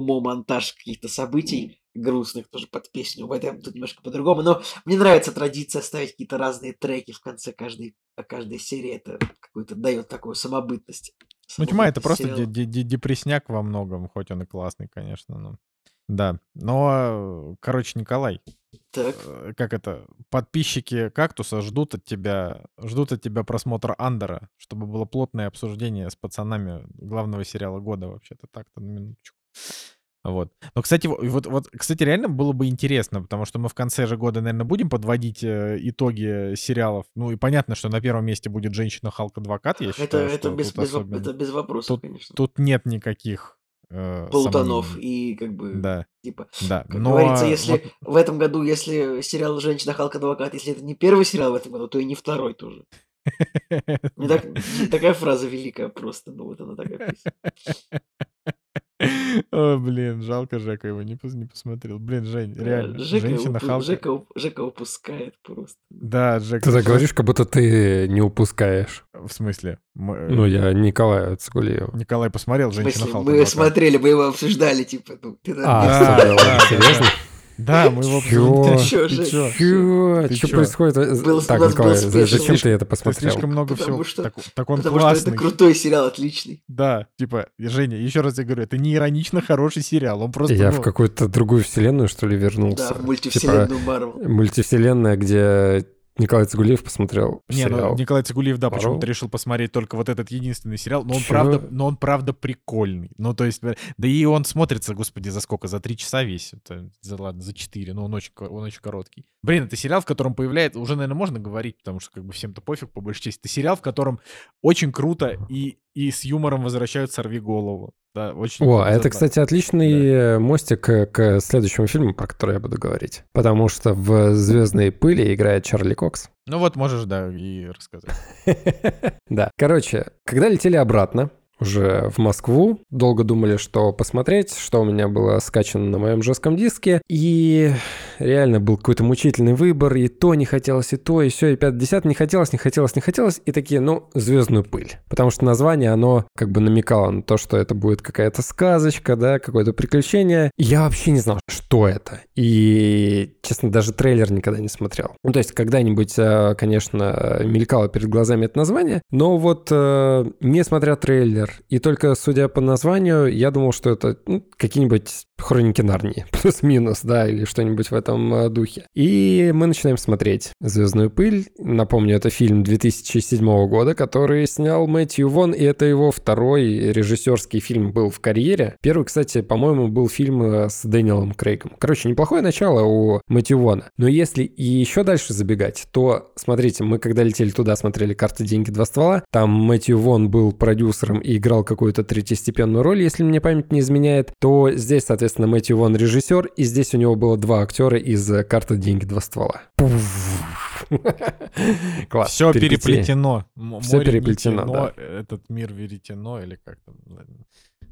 slow промо-монтаж каких-то событий грустных тоже под песню. В этом тут немножко по-другому. Но мне нравится традиция ставить какие-то разные треки в конце каждой, каждой серии. Это какую-то дает такую самобытность. Ну, тьма, это просто депресняк во многом, хоть он и классный, конечно. Но... Да, но, короче, Николай, так. Э, как это, подписчики «Кактуса» ждут от тебя, ждут от тебя просмотра «Андера», чтобы было плотное обсуждение с пацанами главного сериала года вообще-то так-то на минуточку. Вот. Но, кстати, вот, вот, кстати, реально было бы интересно, потому что мы в конце же года, наверное, будем подводить э, итоги сериалов. Ну и понятно, что на первом месте будет женщина Халк Адвокат. Я считаю, это, это, без, без, особенно... это без вопросов, тут, конечно. Тут нет никаких э, Полутонов и как бы да. типа да. как Но... говорится, если вот... в этом году, если сериал Женщина Халк Адвокат, если это не первый сериал в этом году, то и не второй тоже. Такая фраза великая просто, ну вот она такая. О, блин, жалко Жека его не, не посмотрел. Блин, Жень, реально, Жека, женщина уп... Халка. Жека, Жека упускает просто. Да, Жека. Ты так говоришь, как будто ты не упускаешь. В смысле? Мы... Э, ну, я Николая Цигулиева. Николай посмотрел «Женщина Халка». Мы смотрели, мы его обсуждали, типа, ну, ты а, да, да, серьезно? Да, мы его Чё? Чё? Чё? Чё происходит? Был, так, Николай, зачем ты это посмотрел? слишком много всего. Что, так, так он потому классный. что это крутой сериал, отличный. Да, типа, Женя, еще раз я говорю, это не иронично хороший сериал. Он просто. Я ну... в какую-то другую вселенную, что ли, вернулся. Да, в мультивселенную типа, Марвел. Мультивселенная, где Николай Цигулиев посмотрел Не, ну, сериал. ну Николай Цигулиев, да, почему-то решил посмотреть только вот этот единственный сериал, но он правда, но он правда прикольный. Ну, то есть, да и он смотрится, господи, за сколько? За три часа весь. Это, за, ладно, за четыре, но он очень, он очень короткий. Блин, это сериал, в котором появляется, уже, наверное, можно говорить, потому что как бы всем-то пофиг, по большей части. Это сериал, в котором очень круто и, и с юмором возвращают «Сорви голову». Да, очень О, это, кстати, отличный да. мостик к, к следующему фильму, про который я буду говорить. Потому что в «Звездной пыли» играет Чарли Кокс. Ну вот, можешь, да, и рассказать. Да. Короче, когда летели обратно, уже в Москву. Долго думали, что посмотреть, что у меня было скачано на моем жестком диске. И реально был какой-то мучительный выбор. И то не хотелось, и то, и все, и 50 не хотелось, не хотелось, не хотелось. И такие, ну, звездную пыль. Потому что название, оно как бы намекало на то, что это будет какая-то сказочка, да, какое-то приключение. И я вообще не знал, что это. И, честно, даже трейлер никогда не смотрел. Ну, то есть, когда-нибудь, э, конечно, мелькало перед глазами это название. Но вот, э, не смотря трейлер, трейлер. И только судя по названию, я думал, что это ну, какие-нибудь хроники Нарнии, плюс-минус, да, или что-нибудь в этом э, духе. И мы начинаем смотреть «Звездную пыль». Напомню, это фильм 2007 года, который снял Мэтью Вон, и это его второй режиссерский фильм был в карьере. Первый, кстати, по-моему, был фильм э, с Дэниелом Крейгом. Короче, неплохое начало у Мэтью Вона. Но если и еще дальше забегать, то, смотрите, мы когда летели туда, смотрели «Карты, деньги, два ствола», там Мэтью Вон был продюсером и играл какую-то третьестепенную роль, если мне память не изменяет, то здесь, соответственно, Мэтью Вон режиссер, и здесь у него было два актера из «Карты, деньги, два ствола». Класс. Все переплетено. Все переплетено, да. Этот мир веретено или как там.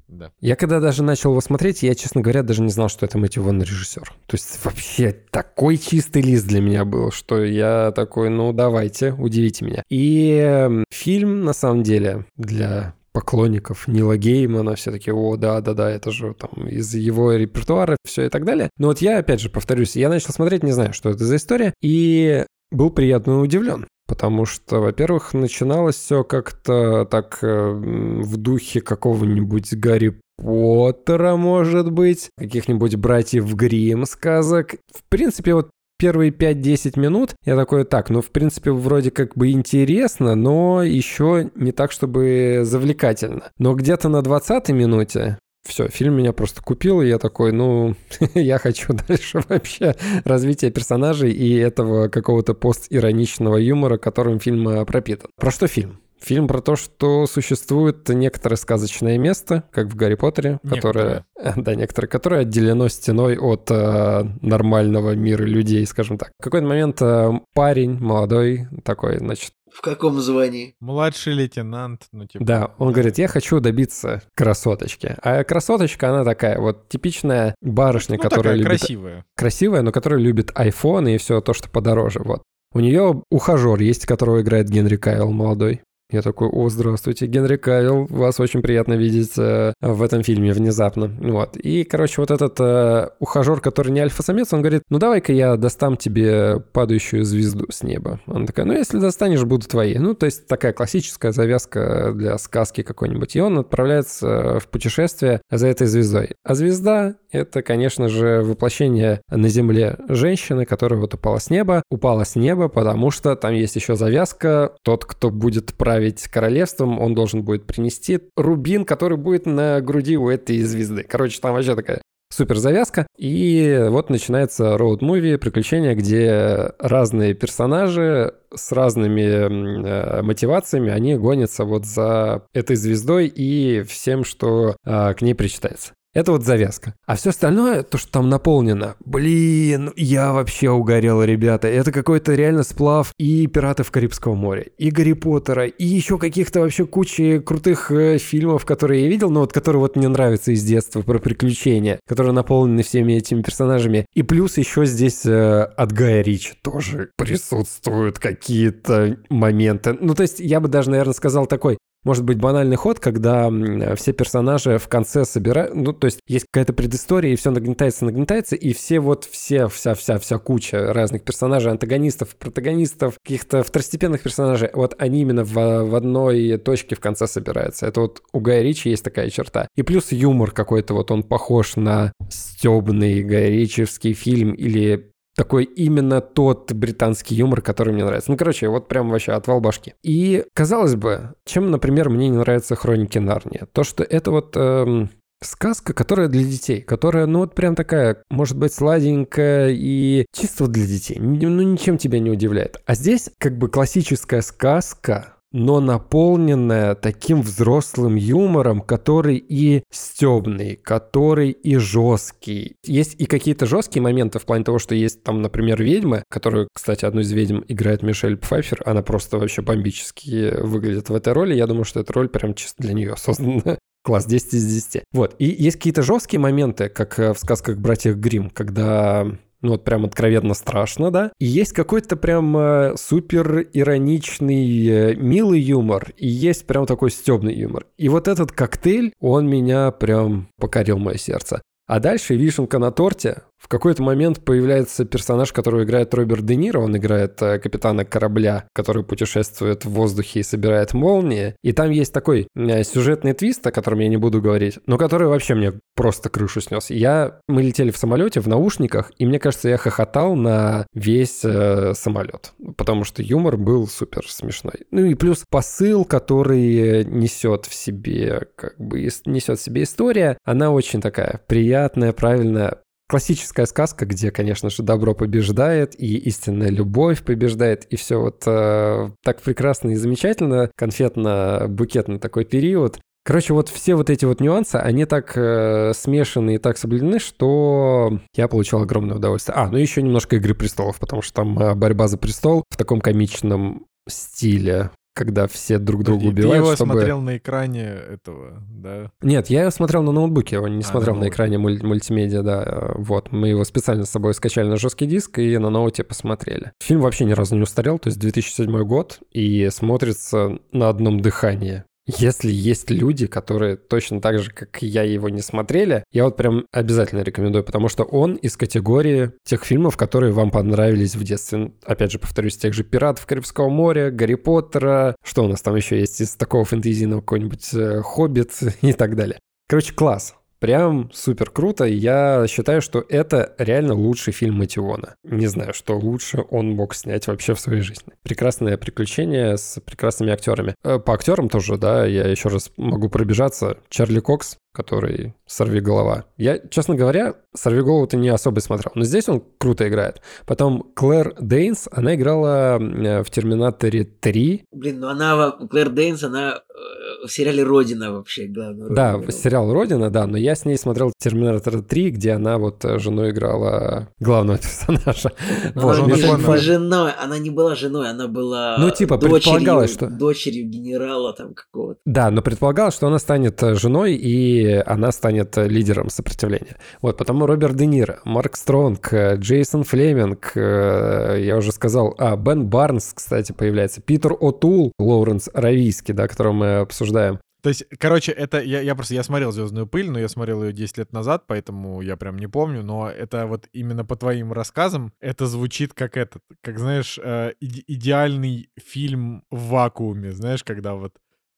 Да. Я когда даже начал его смотреть, я, честно говоря, даже не знал, что это Мэтью Вон режиссер. То есть вообще такой чистый лист для меня был, что я такой, ну давайте, удивите меня. И фильм, на самом деле, для поклонников Нила Геймана, все таки о, да-да-да, это же там из его репертуара, все и так далее. Но вот я, опять же, повторюсь, я начал смотреть, не знаю, что это за история, и был приятно удивлен. Потому что, во-первых, начиналось все как-то так э, в духе какого-нибудь Гарри Поттера, может быть, каких-нибудь братьев Грим сказок. В принципе, вот первые 5-10 минут я такой, так, ну, в принципе, вроде как бы интересно, но еще не так, чтобы завлекательно. Но где-то на 20-й минуте все, фильм меня просто купил, и я такой, ну, я хочу дальше вообще развития персонажей и этого какого-то постироничного юмора, которым фильм э, пропитан. Про что фильм? Фильм про то, что существует некоторое сказочное место, как в Гарри Поттере, которое, да, некоторое, которое отделено стеной от э, нормального мира людей, скажем так. В какой-то момент э, парень молодой такой, значит, в каком звании? Младший лейтенант, ну типа. Да, он говорит, я хочу добиться красоточки. А красоточка, она такая вот типичная барышня, ну, которая такая любит... красивая. Красивая, но которая любит iPhone и все то, что подороже, вот. У нее ухажер есть, которого играет Генри Кайл молодой. Я такой, о, здравствуйте, Генри Кавилл, вас очень приятно видеть э, в этом фильме внезапно. Вот. И, короче, вот этот э, ухажер, который не альфа-самец, он говорит, ну давай-ка я достам тебе падающую звезду с неба. Он такая, ну если достанешь, буду твои. Ну, то есть такая классическая завязка для сказки какой-нибудь. И он отправляется в путешествие за этой звездой. А звезда — это, конечно же, воплощение на Земле женщины, которая вот упала с неба. Упала с неба, потому что там есть еще завязка. Тот, кто будет править править королевством, он должен будет принести рубин, который будет на груди у этой звезды. Короче, там вообще такая супер завязка. И вот начинается роуд-муви, приключения, где разные персонажи с разными э, мотивациями, они гонятся вот за этой звездой и всем, что э, к ней причитается. Это вот завязка. А все остальное, то, что там наполнено, блин, я вообще угорел, ребята. Это какой-то реально сплав и «Пиратов Карибского моря», и «Гарри Поттера», и еще каких-то вообще кучи крутых э, фильмов, которые я видел, но вот которые вот мне нравятся из детства, про приключения, которые наполнены всеми этими персонажами. И плюс еще здесь э, от Гая Ричи тоже присутствуют какие-то моменты. Ну, то есть я бы даже, наверное, сказал такой, может быть банальный ход, когда все персонажи в конце собирают, ну, то есть есть какая-то предыстория, и все нагнетается, нагнетается, и все вот, все, вся-вся-вся куча разных персонажей, антагонистов, протагонистов, каких-то второстепенных персонажей, вот они именно в, в одной точке в конце собираются. Это вот у Гая Ричи есть такая черта. И плюс юмор какой-то, вот он похож на стебный Гай Ричевский фильм или такой именно тот британский юмор, который мне нравится. Ну, короче, вот прям вообще отвал башки. И, казалось бы, чем, например, мне не нравятся «Хроники Нарнии»? То, что это вот эм, сказка, которая для детей, которая, ну, вот прям такая, может быть, сладенькая и чисто для детей. Ну, ничем тебя не удивляет. А здесь как бы классическая сказка, но наполненная таким взрослым юмором, который и стебный, который и жесткий. Есть и какие-то жесткие моменты в плане того, что есть там, например, ведьма, которую, кстати, одну из ведьм играет Мишель Пфайфер, она просто вообще бомбически выглядит в этой роли. Я думаю, что эта роль прям чисто для нее создана. Класс, 10 из 10. Вот. И есть какие-то жесткие моменты, как в сказках «Братьев Грим, когда ну вот прям откровенно страшно, да. И есть какой-то прям э, супер ироничный, э, милый юмор, и есть прям такой стебный юмор. И вот этот коктейль, он меня прям покорил мое сердце. А дальше вишенка на торте. В какой-то момент появляется персонаж, которого играет Роберт Де Ниро. Он играет э, капитана корабля, который путешествует в воздухе и собирает молнии. И там есть такой э, сюжетный твист, о котором я не буду говорить, но который вообще мне просто крышу снес. Я... Мы летели в самолете в наушниках, и мне кажется, я хохотал на весь э, самолет, потому что юмор был супер смешной. Ну и плюс посыл, который несет в себе, как бы несет в себе история, она очень такая приятная, правильная, классическая сказка, где, конечно же, добро побеждает, и истинная любовь побеждает, и все вот э, так прекрасно и замечательно, конфетно-букетный такой период. Короче, вот все вот эти вот нюансы, они так э, смешаны и так соблюдены, что я получил огромное удовольствие. А, ну еще немножко «Игры престолов», потому что там э, борьба за престол в таком комичном стиле когда все друг друга убивают. Ты его чтобы... смотрел на экране этого, да? Нет, я смотрел на ноутбуке, его не а, смотрел на, на экране муль- мультимедиа, да. Вот, мы его специально с собой скачали на жесткий диск и на ноуте посмотрели. Фильм вообще ни разу не устарел, то есть 2007 год, и смотрится на одном дыхании. Если есть люди, которые точно так же, как я, его не смотрели, я вот прям обязательно рекомендую, потому что он из категории тех фильмов, которые вам понравились в детстве. Опять же, повторюсь, тех же «Пиратов Карибского моря», «Гарри Поттера», что у нас там еще есть из такого фэнтезийного какой-нибудь э, «Хоббит» и так далее. Короче, класс. Прям супер круто. Я считаю, что это реально лучший фильм Матиона. Не знаю, что лучше он мог снять вообще в своей жизни. Прекрасное приключение с прекрасными актерами. Э, по актерам тоже, да, я еще раз могу пробежаться. Чарли Кокс, который «Сорви голова». Я, честно говоря, «Сорви голову»-то не особо смотрел, но здесь он круто играет. Потом Клэр Дейнс, она играла э, в «Терминаторе 3». Блин, ну она, Клэр Дейнс, она э, в сериале «Родина» вообще главную роль Да, играла. сериал «Родина», да, но я с ней смотрел «Терминатор 3», где она вот э, женой играла главного персонажа. Вот, она не, он- женой, она не была женой, она была Ну, типа, дочерью, предполагалось, что- дочерью генерала там какого-то. Да, но предполагалось, что она станет женой, и она станет лидером сопротивления. Вот, потому Роберт Де Ниро, Марк Стронг, э, Джейсон Флеминг, э, я уже сказал, а, Бен Барнс, кстати, появляется, Питер О'Тул, Лоуренс Равийский, да, которого мы обсуждаем. То есть, короче, это я, я просто я смотрел Звездную пыль, но я смотрел ее 10 лет назад, поэтому я прям не помню. Но это вот именно по твоим рассказам это звучит как этот, как знаешь, э, иде- идеальный фильм в вакууме, знаешь, когда вот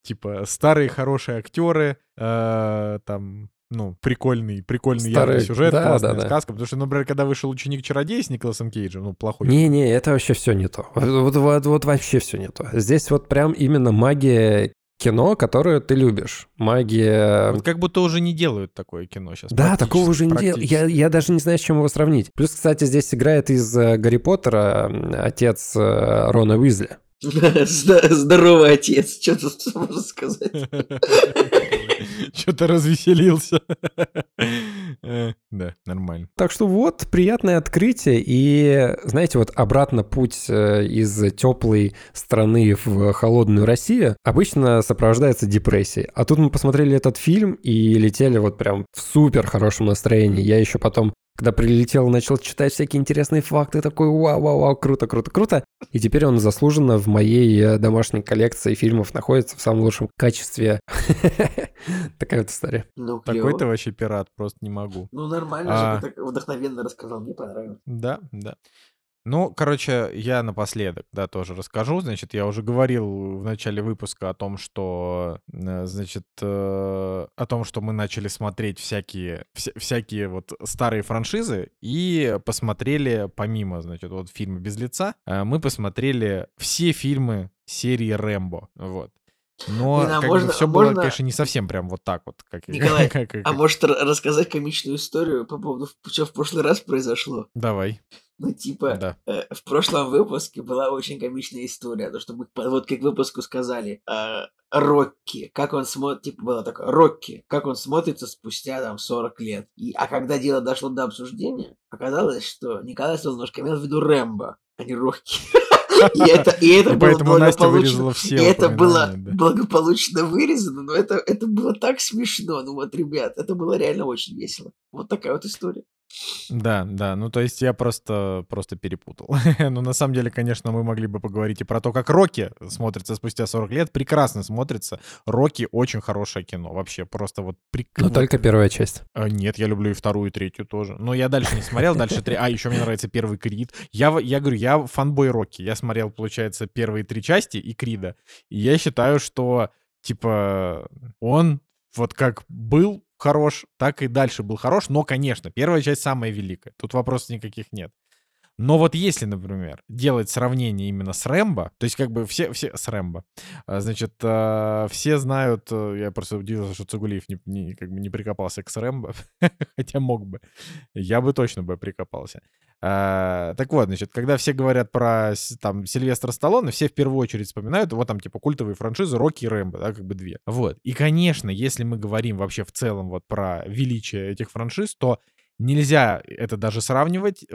типа старые хорошие актеры, э, там ну, прикольный, прикольный Старые, яркий сюжет, да, классная да, да. сказка. Потому что, например, когда вышел «Ученик-чародей» с Николасом Кейджем, ну, плохой. Не-не, это вообще все не то. Вот, вот, вот, вот вообще все не то. Здесь вот прям именно магия кино, которое ты любишь. Магия... Вот как будто уже не делают такое кино сейчас. Да, такого уже не делают. Я, я даже не знаю, с чем его сравнить. Плюс, кстати, здесь играет из э, Гарри Поттера отец э, Рона Уизли. Здоровый отец, что тут можно сказать? Что-то развеселился. Э, Да, нормально. Так что вот, приятное открытие. И, знаете, вот обратно путь э, из теплой страны в холодную Россию обычно сопровождается депрессией. А тут мы посмотрели этот фильм и летели вот прям в супер хорошем настроении. Я еще потом когда прилетел, начал читать всякие интересные факты, такой вау-вау-вау, круто, круто, круто. И теперь он заслуженно в моей э, домашней коллекции фильмов находится в самом лучшем качестве. Такая вот история. Ну, Такой ты вообще пират, просто не могу. Ну, нормально А. же, ты так вдохновенно рассказал, мне понравилось. Да, да. Ну, короче, я напоследок, да, тоже расскажу. Значит, я уже говорил в начале выпуска о том, что, э, значит, э, о том, что мы начали смотреть всякие, вся- всякие вот старые франшизы и посмотрели, помимо, значит, вот фильма «Без лица», э, мы посмотрели все фильмы серии «Рэмбо», вот. Но Блин, а как можно- бы все а было, можно- конечно, не совсем прям вот так вот, как... Николай, как- как- А может рассказать комичную историю по поводу, что в прошлый раз произошло? Давай, Ну, типа, да. э, в прошлом выпуске была очень комичная история, то, что мы вот как выпуску сказали, э, Рокки, как он смотрит, типа было такое, Рокки, как он смотрится спустя там 40 лет. И, а когда дело дошло до обсуждения, оказалось, что Николай Солнышко имел в виду Рэмбо, а не Рокки. И это, и это И было благополучно- все и это было да. благополучно вырезано, но это, это было так смешно. Ну вот, ребят, это было реально очень весело. Вот такая вот история. Да, да, ну то есть я просто, просто перепутал. ну на самом деле, конечно, мы могли бы поговорить и про то, как Рокки смотрится спустя 40 лет. Прекрасно смотрится. Рокки очень хорошее кино. Вообще просто вот... прик- Но только первая часть. а, Нет, я люблю и вторую, и третью тоже. Но я дальше не смотрел, дальше три. А, еще мне нравится первый Крид. Я, я говорю, я фанбой Рокки. Я смотрел, получается, первые три части и Крида. И я считаю, что, типа, он вот как был хорош, так и дальше был хорош. Но, конечно, первая часть самая великая. Тут вопросов никаких нет. Но вот если, например, делать сравнение именно с Рэмбо, то есть как бы все, все с Рэмбо, а, значит, а, все знают, э, я просто удивился, что Цугулиев не, не- как бы не прикопался к Рэмбо, хотя мог бы. Я бы точно бы прикопался. А, так вот, значит, когда все говорят про там Сильвестра Сталлоне, все в первую очередь вспоминают вот там типа культовые франшизы Рокки и Рэмбо, да, как бы две. Вот. И, конечно, если мы говорим вообще в целом вот про величие этих франшиз, то нельзя это даже сравнивать. Э,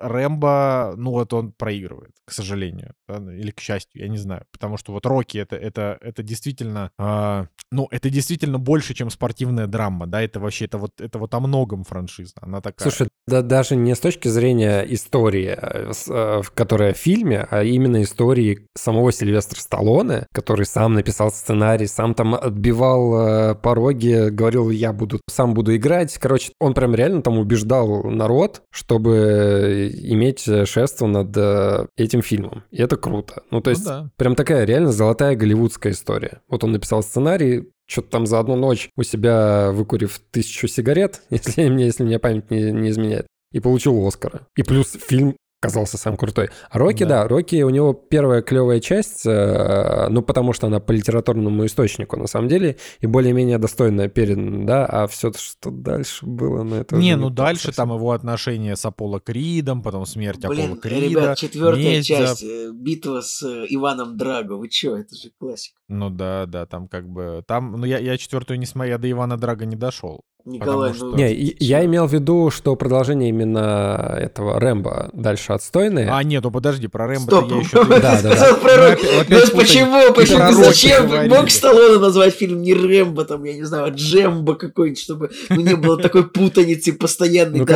э, Рэмбо, ну вот он проигрывает, к сожалению. Или к счастью, я не знаю. Потому что вот Рокки это, это, это действительно, а, ну, это действительно больше, чем спортивная драма, да, это вообще, это вот, это вот о многом франшиза, она такая. Слушай, да, даже не с точки зрения истории, э, э, которая в фильме, а именно истории самого Сильвестра Сталлоне, который сам написал сценарий, сам там отбивал э, пороги, говорил, я буду, сам буду играть. Короче, он прям реально там убеждал народ, чтобы иметь шефство над э, этим фильмом. И это круто. Ну, то Ну есть, да. прям такая реально золотая голливудская история. Вот он написал сценарий, что-то там за одну ночь у себя выкурив тысячу сигарет, если мне, если мне память не, не изменяет, и получил Оскара. И плюс фильм казался сам крутой. А Рокки, Да. да, Рокки, у него первая клевая часть, э, ну, потому что она по литературному источнику, на самом деле, и более-менее достойная передана, да, а все, что дальше было, ну, это Не, ну так дальше совсем. там его отношения с Аполло Кридом, потом смерть Аполло Блин, Крида. ребят, четвертая месть часть, э, битва с э, Иваном Драго. Вы чё, это же классика. Ну да, да, там как бы... Там, ну я, я четвертую не смотрел, я до Ивана Драга не дошел. Николай, что- ну... Не, я имел в виду, что продолжение именно этого Рэмбо дальше отстойное. А, нет, ну подожди, про Рэмбо Стоп. я еще... Да, да, да. Ну, путаем. почему? Почему? зачем? Мог Сталлоне назвать фильм не Рэмбо, там, я не знаю, а Джембо какой-нибудь, чтобы ну, не было такой путаницы постоянной. Ну,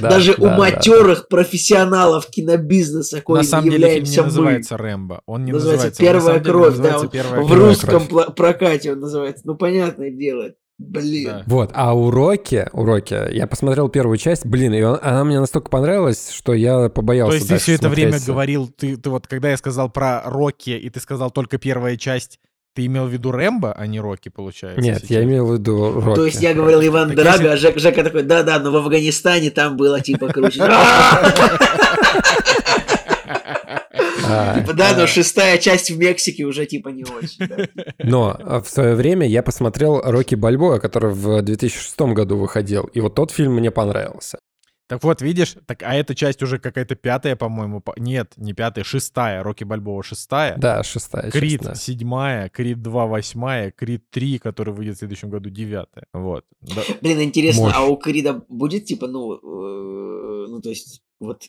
даже у матерых профессионалов кинобизнеса, На коими самом деле фильм не являемся мы. называется Рэмбо. Он не Называется «Первая кровь», да, называется он «Первая В кровь». Русском пла- прокате он называется. Ну, понятное дело. Блин. Да. Вот, а у Рокки, у Рокки, я посмотрел первую часть, блин, и он- она мне настолько понравилась, что я побоялся То есть ты все это время говорил, ты, ты вот когда я сказал про Рокки, и ты сказал только первая часть, ты имел в виду Рэмбо, а не Рокки, получается? Нет, сейчас? я имел в виду Рокки. То есть я говорил Иван Так Драго, если- а Жек- Жека такой, да-да, но в Афганистане там было типа круче. А, Типа, Да, но шестая часть в Мексике уже типа не очень. Но а, в свое время я посмотрел Рокки Бальбоа, который в 2006 году выходил, и вот тот фильм мне понравился. Так вот, видишь, так, а эта часть уже какая-то пятая, по-моему. по- Нет, не пятая, шестая. Рокки Бальбоа шестая. Да, шестая Крид часть, да. седьмая, Крид 2 восьмая, Крид 3, который выйдет в следующем году девятая. Вот. Да. Блин, интересно, Мощь. а у Крида будет типа, ну, э, ну то есть, вот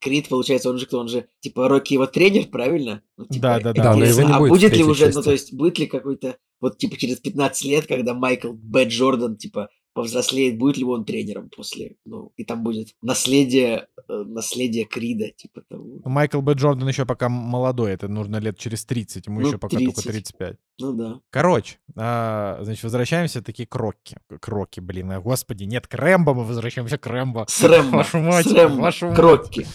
Крид, получается, он же кто, он же, типа, Рокки его тренер, правильно? Ну, типа, Да, да, да. Да, но его не а будет будет ли уже, ну части. то есть, будет ли какой-то, вот типа через 15 лет, когда Майкл Б. Джордан, типа, повзрослеет, будет ли он тренером после, ну, и там будет наследие, э, наследие Крида, типа того. Майкл Б. Джордан еще пока молодой, это нужно лет через 30, ему Ну, еще пока только 30. 35. Ну да. Короче, а, значит, возвращаемся таки к Рокки. К Рокки, блин, а, господи, нет, к Рэмбо мы возвращаемся к Рэмбо. С Рэмбо, Вашу мать, с Рэмбо, вашу мать. Крокки.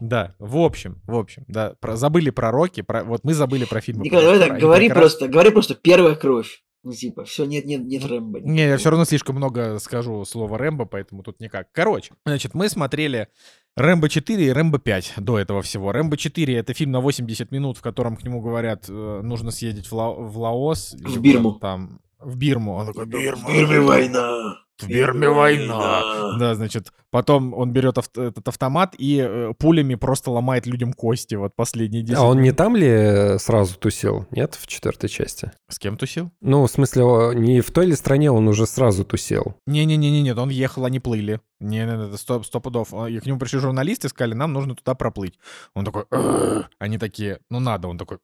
Да, в общем, в общем, да, про- забыли про Рокки, про, вот мы забыли про фильмы. Николай, про- давай так, про- говори как раз- просто, говори просто первая кровь. Ну, типа, все, нет, нет, нет Рэмбо. Не, я все равно слишком много скажу слова Рэмбо, поэтому тут никак. Короче, значит, мы смотрели Рэмбо 4 и Рэмбо 5 до этого всего. Рэмбо 4 — это фильм на 80 минут, в котором к нему говорят, э, нужно съездить в, Ла- в Лаос. куда-то Бирму. Там, в Бирму. Он такой, Бирма, В Бирме война. В война. Да, значит, потом он берет авт- этот автомат и э, пулями просто ломает людям кости, вот последние 10 А он не там ли сразу тусил? Нет, в четвертой части? С кем тусил? Ну, в смысле, не в той ли стране он уже сразу тусил? Не-не-не, нет, он ехал, они плыли. Не, не, не, сто, сто пудов. А, И к нему пришли журналисты, сказали, нам нужно туда проплыть. Он такой, они такие, ну надо, он такой,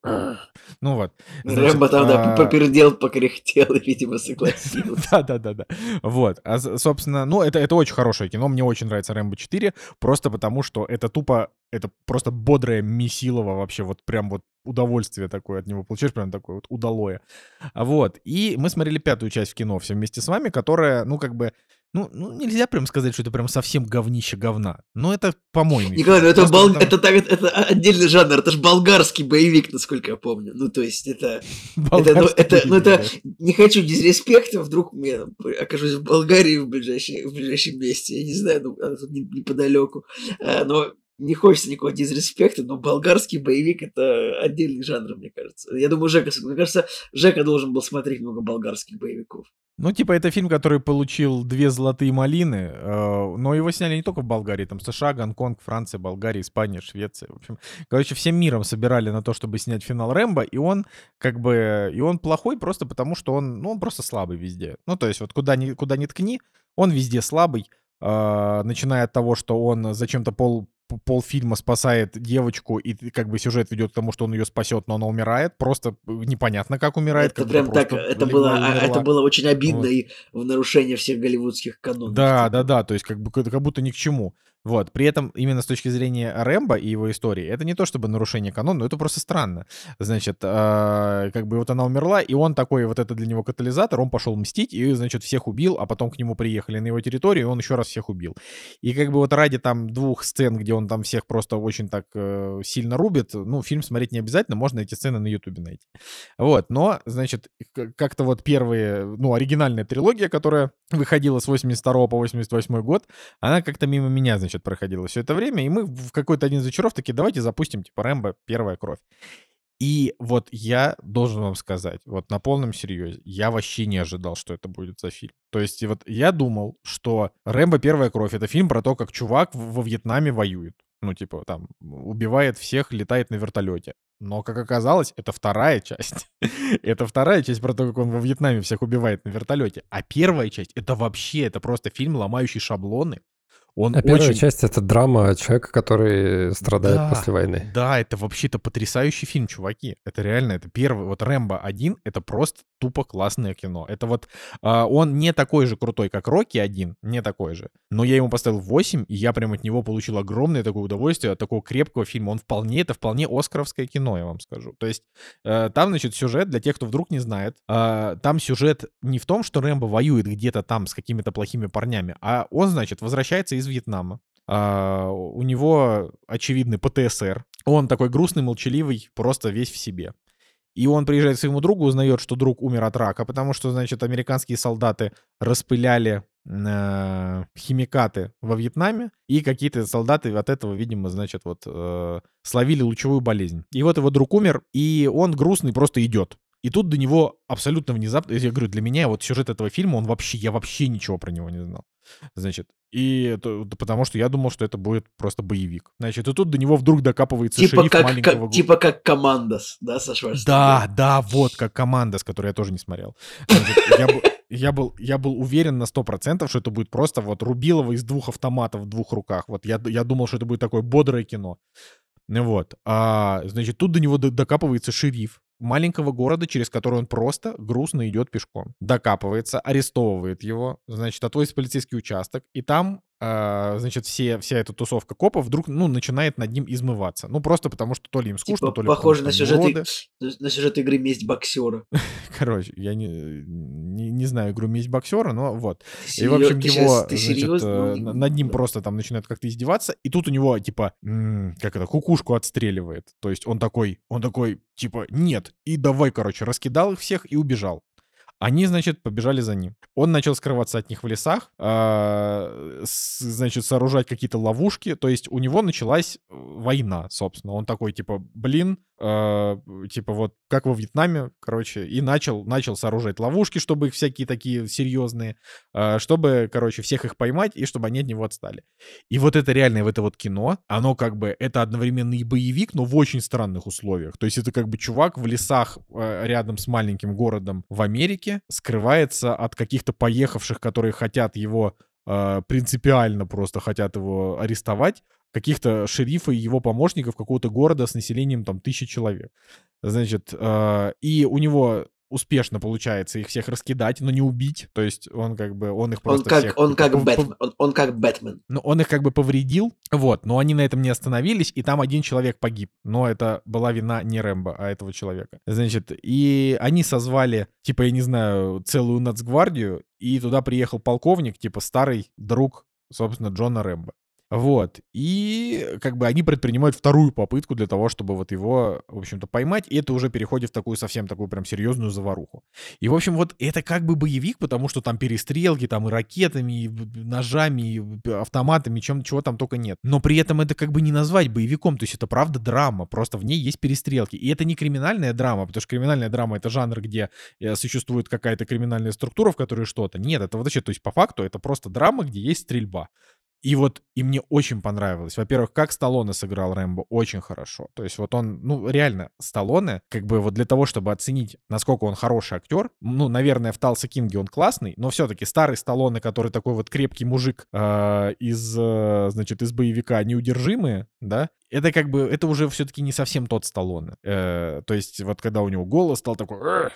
ну вот. Значит, Рэмбо там, да, а, попердел, покряхтел, и, видимо, согласился. Да-да-да-да. Вот. А, собственно, ну, это, это очень хорошее кино. Мне очень нравится «Рэмбо 4», просто потому что это тупо, это просто бодрое месилово вообще, вот прям вот удовольствие такое от него получаешь, прям такое вот удалое. А Вот. И мы смотрели пятую часть в кино все вместе с вами, которая, ну, как бы, ну, ну, нельзя прям сказать, что это прям совсем говнище говна. Но это, по-моему... Николай, ну это, бол- потому- это, так- это отдельный жанр, это же болгарский боевик, насколько я помню. Ну, то есть, это... Это, ну, это, ну, это, не хочу дизреспекта, вдруг я окажусь в Болгарии в, ближайшей, в ближайшем месте, я не знаю, ну, она тут не- неподалеку, А, но не хочется никакого дизреспекта, но болгарский боевик это отдельный жанр, мне кажется. Я думаю, Жека, мне кажется, Жека должен был смотреть много болгарских боевиков. Ну, типа, это фильм, который получил две золотые малины, э, но его сняли не только в Болгарии, там США, Гонконг, Франция, Болгария, Испания, Швеция. В общем, короче, всем миром собирали на то, чтобы снять финал Рэмбо, и он как бы, и он плохой просто потому, что он, ну, он просто слабый везде. Ну, то есть вот куда ни, куда ни ткни, он везде слабый. э, начиная от того, что он зачем-то пол полфильма спасает девочку, и как бы сюжет ведет к тому, что он ее спасет, но она умирает. Просто непонятно, как умирает. Это прям так, это было, а, это было очень обидно вот. и в нарушение всех голливудских канонов. Да, типа. да, да, то есть как, бы, как будто ни к чему. Вот, при этом именно с точки зрения Рэмбо и его истории, это не то чтобы нарушение канона, но это просто странно. Значит, э, как бы вот она умерла, и он такой, вот это для него катализатор, он пошел мстить, и, значит, всех убил, а потом к нему приехали на его территорию, и он еще раз всех убил. И как бы вот ради там двух сцен, где он там всех просто очень так э, сильно рубит, ну, фильм смотреть не обязательно, можно эти сцены на ютубе найти. Вот, но, значит, как-то вот первые, ну, оригинальная трилогия, которая выходила с 82 по 88 год, она как-то мимо меня, значит, проходило все это время, и мы в какой-то один из вечеров такие, давайте запустим, типа, Рэмбо, первая кровь. И вот я должен вам сказать, вот на полном серьезе, я вообще не ожидал, что это будет за фильм. То есть вот я думал, что «Рэмбо. Первая кровь» — это фильм про то, как чувак во Вьетнаме воюет. Ну, типа, там, убивает всех, летает на вертолете. Но, как оказалось, это вторая часть. это вторая часть про то, как он во Вьетнаме всех убивает на вертолете. А первая часть — это вообще, это просто фильм, ломающий шаблоны, он а первая очень... часть — это драма человека, который страдает да, после войны. Да, это вообще-то потрясающий фильм, чуваки. Это реально, это первый. Вот «Рэмбо 1» — это просто тупо классное кино. Это вот... Э, он не такой же крутой, как «Рокки 1», не такой же. Но я ему поставил 8, и я прям от него получил огромное такое удовольствие от такого крепкого фильма. Он вполне, это вполне оскаровское кино, я вам скажу. То есть э, там, значит, сюжет, для тех, кто вдруг не знает, э, там сюжет не в том, что Рэмбо воюет где-то там с какими-то плохими парнями, а он, значит, возвращается из Вьетнама. А, у него очевидный ПТСР. Он такой грустный, молчаливый, просто весь в себе. И он приезжает к своему другу, узнает, что друг умер от рака, потому что, значит, американские солдаты распыляли э, химикаты во Вьетнаме, и какие-то солдаты от этого, видимо, значит, вот э, словили лучевую болезнь. И вот его друг умер, и он грустный просто идет. И тут до него абсолютно внезапно, я говорю, для меня вот сюжет этого фильма, он вообще, я вообще ничего про него не знал. Значит, и это, потому что я думал, что это будет просто боевик. Значит, и тут до него вдруг докапывается типа шериф как, маленького... Как, типа как Командос, да, со Да, да, вот, как Командос, который я тоже не смотрел. Значит, я был... Я был, я был уверен на 100%, что это будет просто вот Рубилова из двух автоматов в двух руках. Вот я, я думал, что это будет такое бодрое кино. Вот. А, значит, тут до него докапывается шериф, маленького города, через который он просто грустно идет пешком. Докапывается, арестовывает его, значит, отводит в полицейский участок, и там значит, все, вся эта тусовка копов вдруг, ну, начинает над ним измываться. Ну, просто потому что то ли им скучно, типа, то ли похоже на сюжет, на сюжет игры «Месть боксера». Короче, я не, не, не знаю игру «Месть боксера», но вот. И, в общем, его, значит, э, над ним просто там начинают как-то издеваться, и тут у него, типа, как это, кукушку отстреливает. То есть он такой, он такой, типа, нет, и давай, короче, раскидал их всех и убежал. Они, значит, побежали за ним. Он начал скрываться от них в лесах, с, значит, сооружать какие-то ловушки. То есть у него началась э, война, собственно. Он такой, типа, блин, э, типа вот как во Вьетнаме, короче, и начал, начал сооружать ловушки, чтобы их всякие такие серьезные, э, чтобы, короче, всех их поймать и чтобы они от него отстали. И вот это реальное, в это вот кино, оно как бы, это одновременно и боевик, но в очень странных условиях. То есть это как бы чувак в лесах рядом с маленьким городом в Америке скрывается от каких-то поехавших, которые хотят его э, принципиально просто хотят его арестовать, каких-то шерифа и его помощников какого-то города с населением там тысячи человек. Значит, э, и у него успешно получается их всех раскидать, но не убить. То есть он как бы, он их просто он как, всех... Он как, Бэтмен, он, он как Бэтмен. Ну, он их как бы повредил, вот, но они на этом не остановились, и там один человек погиб. Но это была вина не Рэмбо, а этого человека. Значит, и они созвали, типа, я не знаю, целую нацгвардию, и туда приехал полковник, типа, старый друг собственно, Джона Рэмбо. Вот. И как бы они предпринимают вторую попытку для того, чтобы вот его, в общем-то, поймать. И это уже переходит в такую совсем такую прям серьезную заваруху. И, в общем, вот это как бы боевик, потому что там перестрелки, там и ракетами, и ножами, и автоматами, чем, чего там только нет. Но при этом это как бы не назвать боевиком. То есть это правда драма, просто в ней есть перестрелки. И это не криминальная драма, потому что криминальная драма — это жанр, где э, существует какая-то криминальная структура, в которой что-то. Нет, это вообще, то есть по факту это просто драма, где есть стрельба. И вот, и мне очень понравилось. Во-первых, как Сталлоне сыграл Рэмбо, очень хорошо. То есть вот он, ну, реально, Сталлоне, как бы вот для того, чтобы оценить, насколько он хороший актер, ну, наверное, в Талса Кинге он классный, но все-таки старый Сталлоне, который такой вот крепкий мужик э, из, э, значит, из боевика «Неудержимые», да, это как бы, это уже все-таки не совсем тот Сталлоне. Э, то есть вот когда у него голос стал такой... «Э,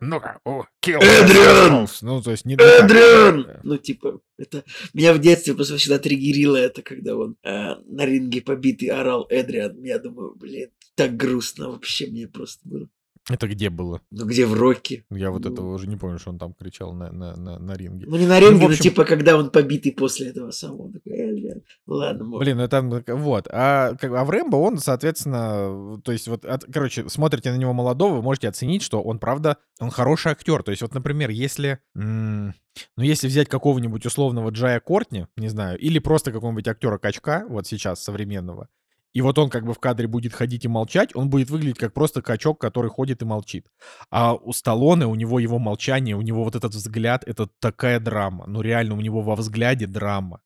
ну-ка, Эдриан! Ну, то есть не... Эдриан! Ну, типа, это... Меня в детстве просто всегда триггерило это, когда он э, на ринге побитый орал Эдриан. Я думаю, блин, так грустно вообще мне просто было. Это где было? Ну, где в Рокки. Я вот Ну. этого уже не помню, что он там кричал на, на, на, на ринге. Ну, не на ринге, но общем- типа, когда он побитый после этого самого. Такой, «Эдриан». Ладно, может. Блин, ну там, вот. А, как, а в Рэмбо он, соответственно, то есть вот, от- короче, смотрите на него молодого, вы можете оценить, что он, правда, он хороший актер. То есть вот, например, если, м, ну, если взять какого-нибудь условного Джая Кортни, не знаю, или просто какого-нибудь актера Качка, вот сейчас, современного, и вот он как бы в кадре будет ходить и молчать, он будет выглядеть как просто качок, который ходит и молчит. А у Сталлоне, у него его молчание, у него вот этот взгляд, это такая драма. Ну реально, у него во взгляде драма.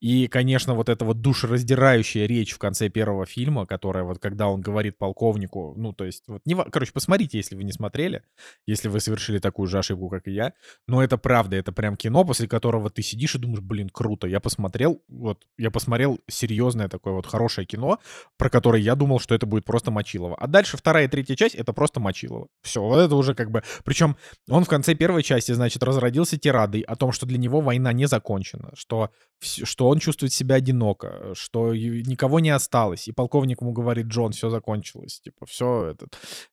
И, конечно, вот эта вот душераздирающая речь в конце первого фильма, которая вот когда он говорит полковнику, ну, то есть, вот, не, короче, посмотрите, если вы не смотрели, если вы совершили такую же ошибку, как и я, но это правда, это прям кино, после которого ты сидишь и думаешь, блин, круто, я посмотрел, вот, я посмотрел серьезное такое вот хорошее кино, про которое я думал, что это будет просто Мочилово. А дальше вторая и третья часть — это просто Мочилово. Все, вот это уже как бы... Причем он в конце первой части, значит, разродился тирадой о том, что для него война не закончена, что, вс- что он чувствует себя одиноко, что никого не осталось. И полковник ему говорит, Джон, все закончилось. Типа, все это...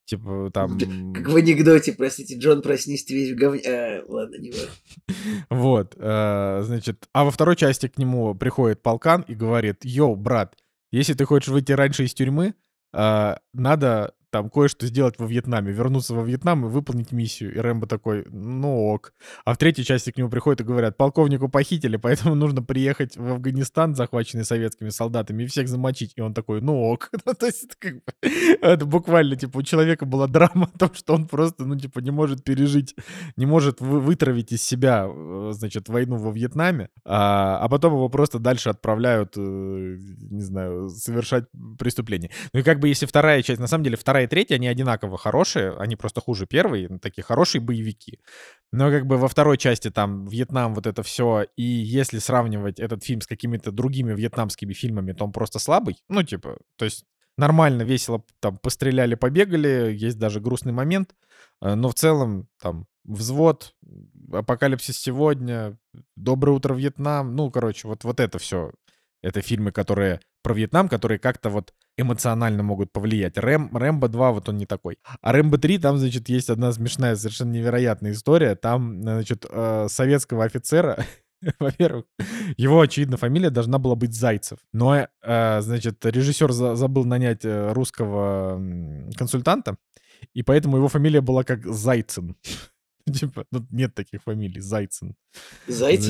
Типа, там... Как в анекдоте, простите, Джон, проснись, ты весь в говне. А, ладно, не важно. Вот, э, значит, а во второй части к нему приходит полкан и говорит, йоу, брат, если ты хочешь выйти раньше из тюрьмы, э, надо там кое-что сделать во Вьетнаме, вернуться во Вьетнам и выполнить миссию. И Рэмбо такой, ну ок. А в третьей части к нему приходят и говорят, полковнику похитили, поэтому нужно приехать в Афганистан, захваченный советскими солдатами, и всех замочить. И он такой, ну ок. Ну, то есть это как бы, это буквально, типа, у человека была драма о том, что он просто, ну, типа, не может пережить не может вы- вытравить из себя, э, значит, войну во Вьетнаме, а, а потом его просто дальше отправляют, э, не знаю, совершать преступления. Ну и как бы если вторая часть, на самом деле вторая и третья, они одинаково хорошие, они просто хуже первой, такие хорошие боевики. Но как бы во второй части там Вьетнам, вот это все, и если сравнивать этот фильм с какими-то другими вьетнамскими фильмами, то он просто слабый. Ну, типа, то есть нормально, весело там постреляли, побегали, есть даже грустный момент, э, но в целом там взвод, апокалипсис сегодня, доброе утро, Вьетнам, ну, короче, вот, вот это все. Это фильмы, которые про Вьетнам, которые как-то вот эмоционально могут повлиять. Рэм, Рэмбо 2, вот он не такой. А Рэмбо 3, там, значит, есть одна смешная, совершенно невероятная история. Там, значит, э, советского офицера, во-первых, его, очевидно, фамилия должна была быть Зайцев. Но, э, значит, режиссер за- забыл нанять э, русского консультанта, и поэтому его фамилия была как Зайцин. Типа, ну, нет таких фамилий, Зайцин.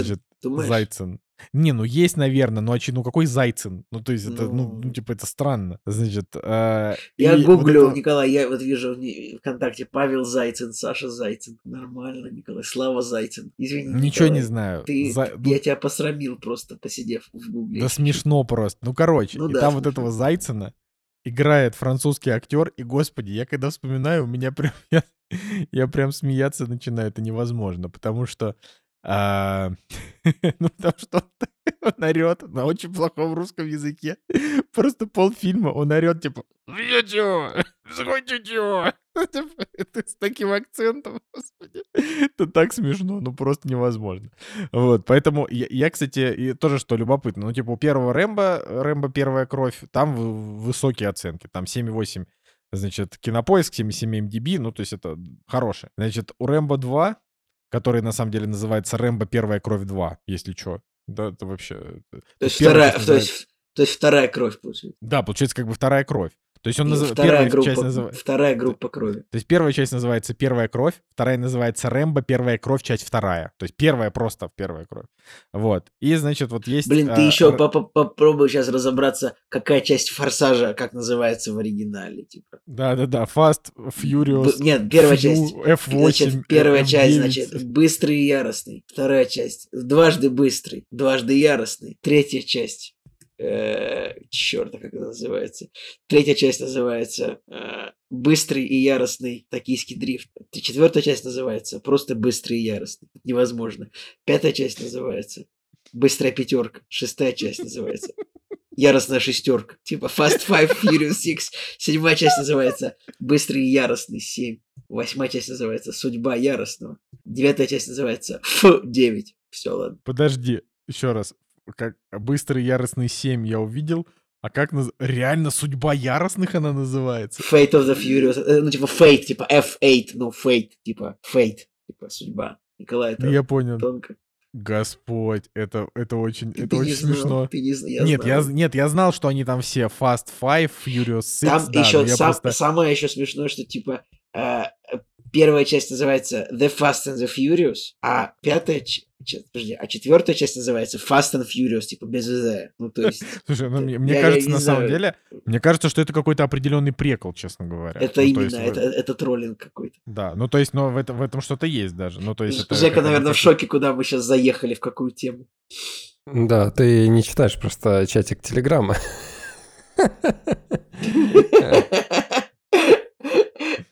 Значит, думаешь? Зайцин. Не, ну есть, наверное, но очи- ну какой Зайцин? Ну, то есть это, ну, Ну. ну, типа, это странно. Значит, э, Я и вот гуглю, это- Николай, я вот вижу в не- ВКонтакте Павел Зайцин, Саша Зайцин. Нормально, Николай. Слава Зайцин. Извини, Ничего не Николай, знаю. Ты, За- ну, Я тебя посрамил просто, посидев в гугле. Да смешно просто. Ну, короче, Ну и да, там вот смешно. этого Зайцина играет французский актер, и, господи, я когда вспоминаю, у меня прям... Я, я прям смеяться начинаю, это невозможно, потому что... а, ну, потому что он, он орет на очень плохом русском языке. Просто полфильма он орет, типа, «Я чё? Захочу чё?» Типа, Это с таким акцентом, господи. Это так смешно, ну просто невозможно. Вот, поэтому я, я, кстати, и тоже что любопытно, ну, типа, у первого Рэмбо, Рэмбо «Первая кровь», там высокие оценки, там 7,8, значит, Кинопоиск, 7,7 MDB, ну, то есть это хорошее. Значит, у Рэмбо 2, который на самом деле называется Рэмбо «Первая кровь 2», если что, да, это вообще... То есть, вторая, то, есть, то есть вторая кровь, получается. Да, получается как бы вторая кровь. То есть он И назыв- вторая, первая группа, часть называется... вторая группа крови. То есть первая часть называется «Первая кровь», вторая называется «Рэмбо», «Первая кровь», часть вторая. То есть первая просто «Первая кровь». Вот. И, значит, вот есть... Блин, ты а, еще р- попробуй сейчас разобраться, какая часть форсажа, как называется в оригинале. Типа. Да-да-да, Fast, Furious, Б- Нет, первая часть. F8, Значит, первая F9. часть, значит, быстрый и яростный. Вторая часть, дважды быстрый, дважды яростный. Третья часть, черт, как это называется? Третья часть называется э, быстрый и яростный токийский дрифт. Четвертая часть называется просто быстрый и яростный. Невозможно. Пятая часть называется быстрая пятерка. Шестая часть называется яростная шестерка. Типа Fast Five Furious Six. Седьмая часть называется Быстрый и яростный 7. Восьмая часть называется Судьба яростного. Девятая часть называется Ф9. Все, ладно. Подожди, еще раз. Как быстрый яростный 7 я увидел, а как наз- реально судьба яростных она называется? Fate of the Furious. э, Ну, типа Fate, типа F8, ну, Fate, типа Fate, типа судьба. Николай, это Я понял. тонко. Господь, это, это очень, Ты это не очень знал, смешно. Ты не я нет, я, знал. з- нет, я знал, что они там все Fast Five, Furious Six, Там да, еще я сам- просто... самое еще смешное, что типа э, первая часть называется The Fast and the Furious, а пятая, подожди, а четвертая часть называется Fast and Furious, типа без ЗЗ. Ну то есть Слушай, ну, это- мне, мне я- я кажется, не на самом знаю. деле, мне кажется, что это какой-то определенный прекол, честно говоря. это Ну, именно, есть вы- это, это троллинг какой-то. Да, ну то есть, но в, этом в этом что-то есть даже. Ну то есть это Жека, это наверное, в шоке, куда мы сейчас заехали, в какую тему. Да, ты не читаешь просто чатик Телеграма.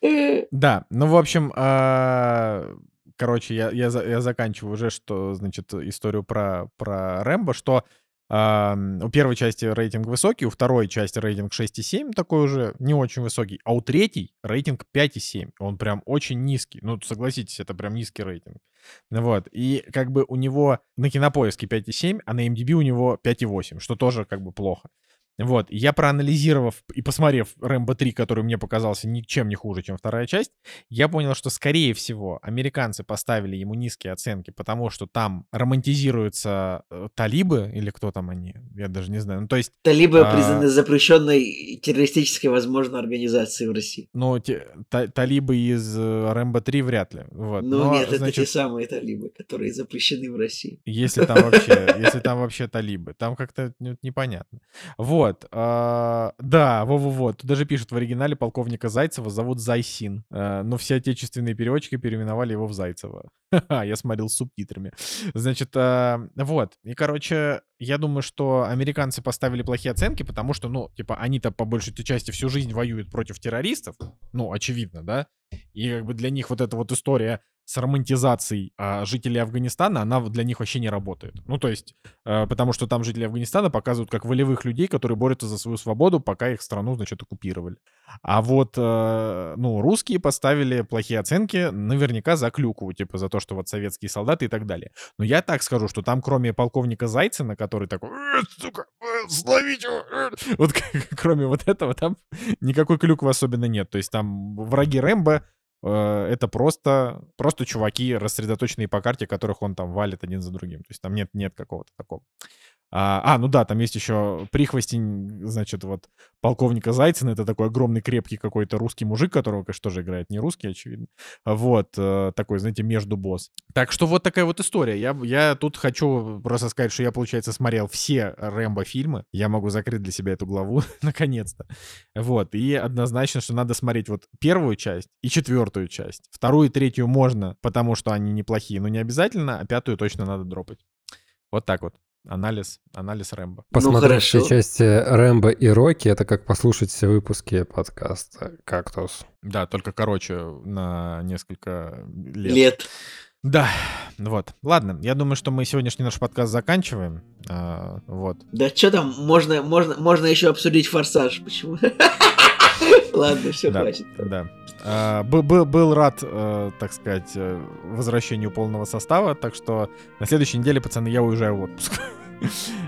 Да, ну, в общем, а, короче, я, я, я заканчиваю уже, что, значит, историю про, про Рэмбо, что у первой части рейтинг высокий, у второй части рейтинг 6,7, такой уже не очень высокий, а у третьей рейтинг 5,7, он прям очень низкий. Ну, согласитесь, это прям низкий рейтинг. Ну Вот, и как бы у него на кинопоиске 5,7, а на MDB у него 5,8, что тоже как бы плохо. Вот, я проанализировав и посмотрев Рэмбо 3, который мне показался ничем не хуже, чем вторая часть, я понял, что, скорее всего, американцы поставили ему низкие оценки, потому что там романтизируются э, талибы, или кто там они, я даже не знаю. Ну, то есть, Талибы А. признаны запрещенной террористической, возможно, организацией в России. ну, те- та- талибы из э, Рэмбо 3 вряд ли. Вот. Ну Но, нет, это те значит, самые талибы, которые запрещены в России. Если там вообще, если там вообще талибы, там как-то ну, непонятно. Вот, а, да, во-во-во, тут даже пишут в оригинале полковника Зайцева зовут Зайсин, а, но все отечественные переводчики переименовали его в Зайцева. Ха-ха, Я смотрел с субтитрами. Значит, а, вот, и, короче, я думаю, что американцы поставили плохие оценки, потому что, ну, типа, они-то по большей части всю жизнь воюют против террористов, ну, очевидно, да, и как бы для них вот эта вот история с романтизацией а, жителей Афганистана, она для них вообще не работает. Ну, то есть, э, потому что там жители Афганистана показывают как волевых людей, которые борются за свою свободу, пока их страну, значит, оккупировали. А вот, э, ну, русские поставили плохие оценки наверняка за клюкву, типа за то, что вот советские солдаты и так далее. Но я так скажу, что там кроме полковника Зайцина, который такой, «Э, сука, э, словить его, э», вот кроме вот этого, там никакой клюквы особенно нет. То есть там враги Рэмбо, э, это просто, просто чуваки, рассредоточенные по карте, которых он там валит один за другим. То есть там нет, нет какого-то такого. А, а, ну да, там есть еще прихвостень, значит, вот полковника Зайцина. Это такой огромный, крепкий какой-то русский мужик, которого, конечно, тоже играет не русский, очевидно. Вот, э, такой, знаете, между босс. Так что вот такая вот история. Я, я тут хочу просто сказать, что я, получается, смотрел все Рэмбо фильмы. Я могу закрыть для себя эту главу, наконец-то. Вот, и однозначно, что надо смотреть вот первую часть и четвертую часть. Вторую и третью можно, потому что они неплохие, но не обязательно, а пятую точно надо дропать. Вот так вот. Анализ, анализ Рэмбо. Посмотреть все хорошо. части Рэмбо и Рокки, это как послушать все выпуски подкаста «Кактус». Да, только короче на несколько лет. Лет. Да, вот. Ладно, я думаю, что мы сегодняшний наш подкаст заканчиваем. А, вот. Да что там, можно, можно, можно еще обсудить форсаж. Почему? Ладно, все, Да, хватит. да. А, бы- бы- был рад, э, так сказать, э, возвращению полного состава, так что на следующей неделе, пацаны, я уезжаю в отпуск.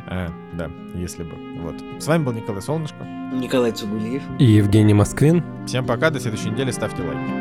Э, Да, если бы. Вот. С вами был Николай Солнышко. Николай Цугулиев. И Евгений Москвин. Всем пока, до следующей недели, ставьте лайки.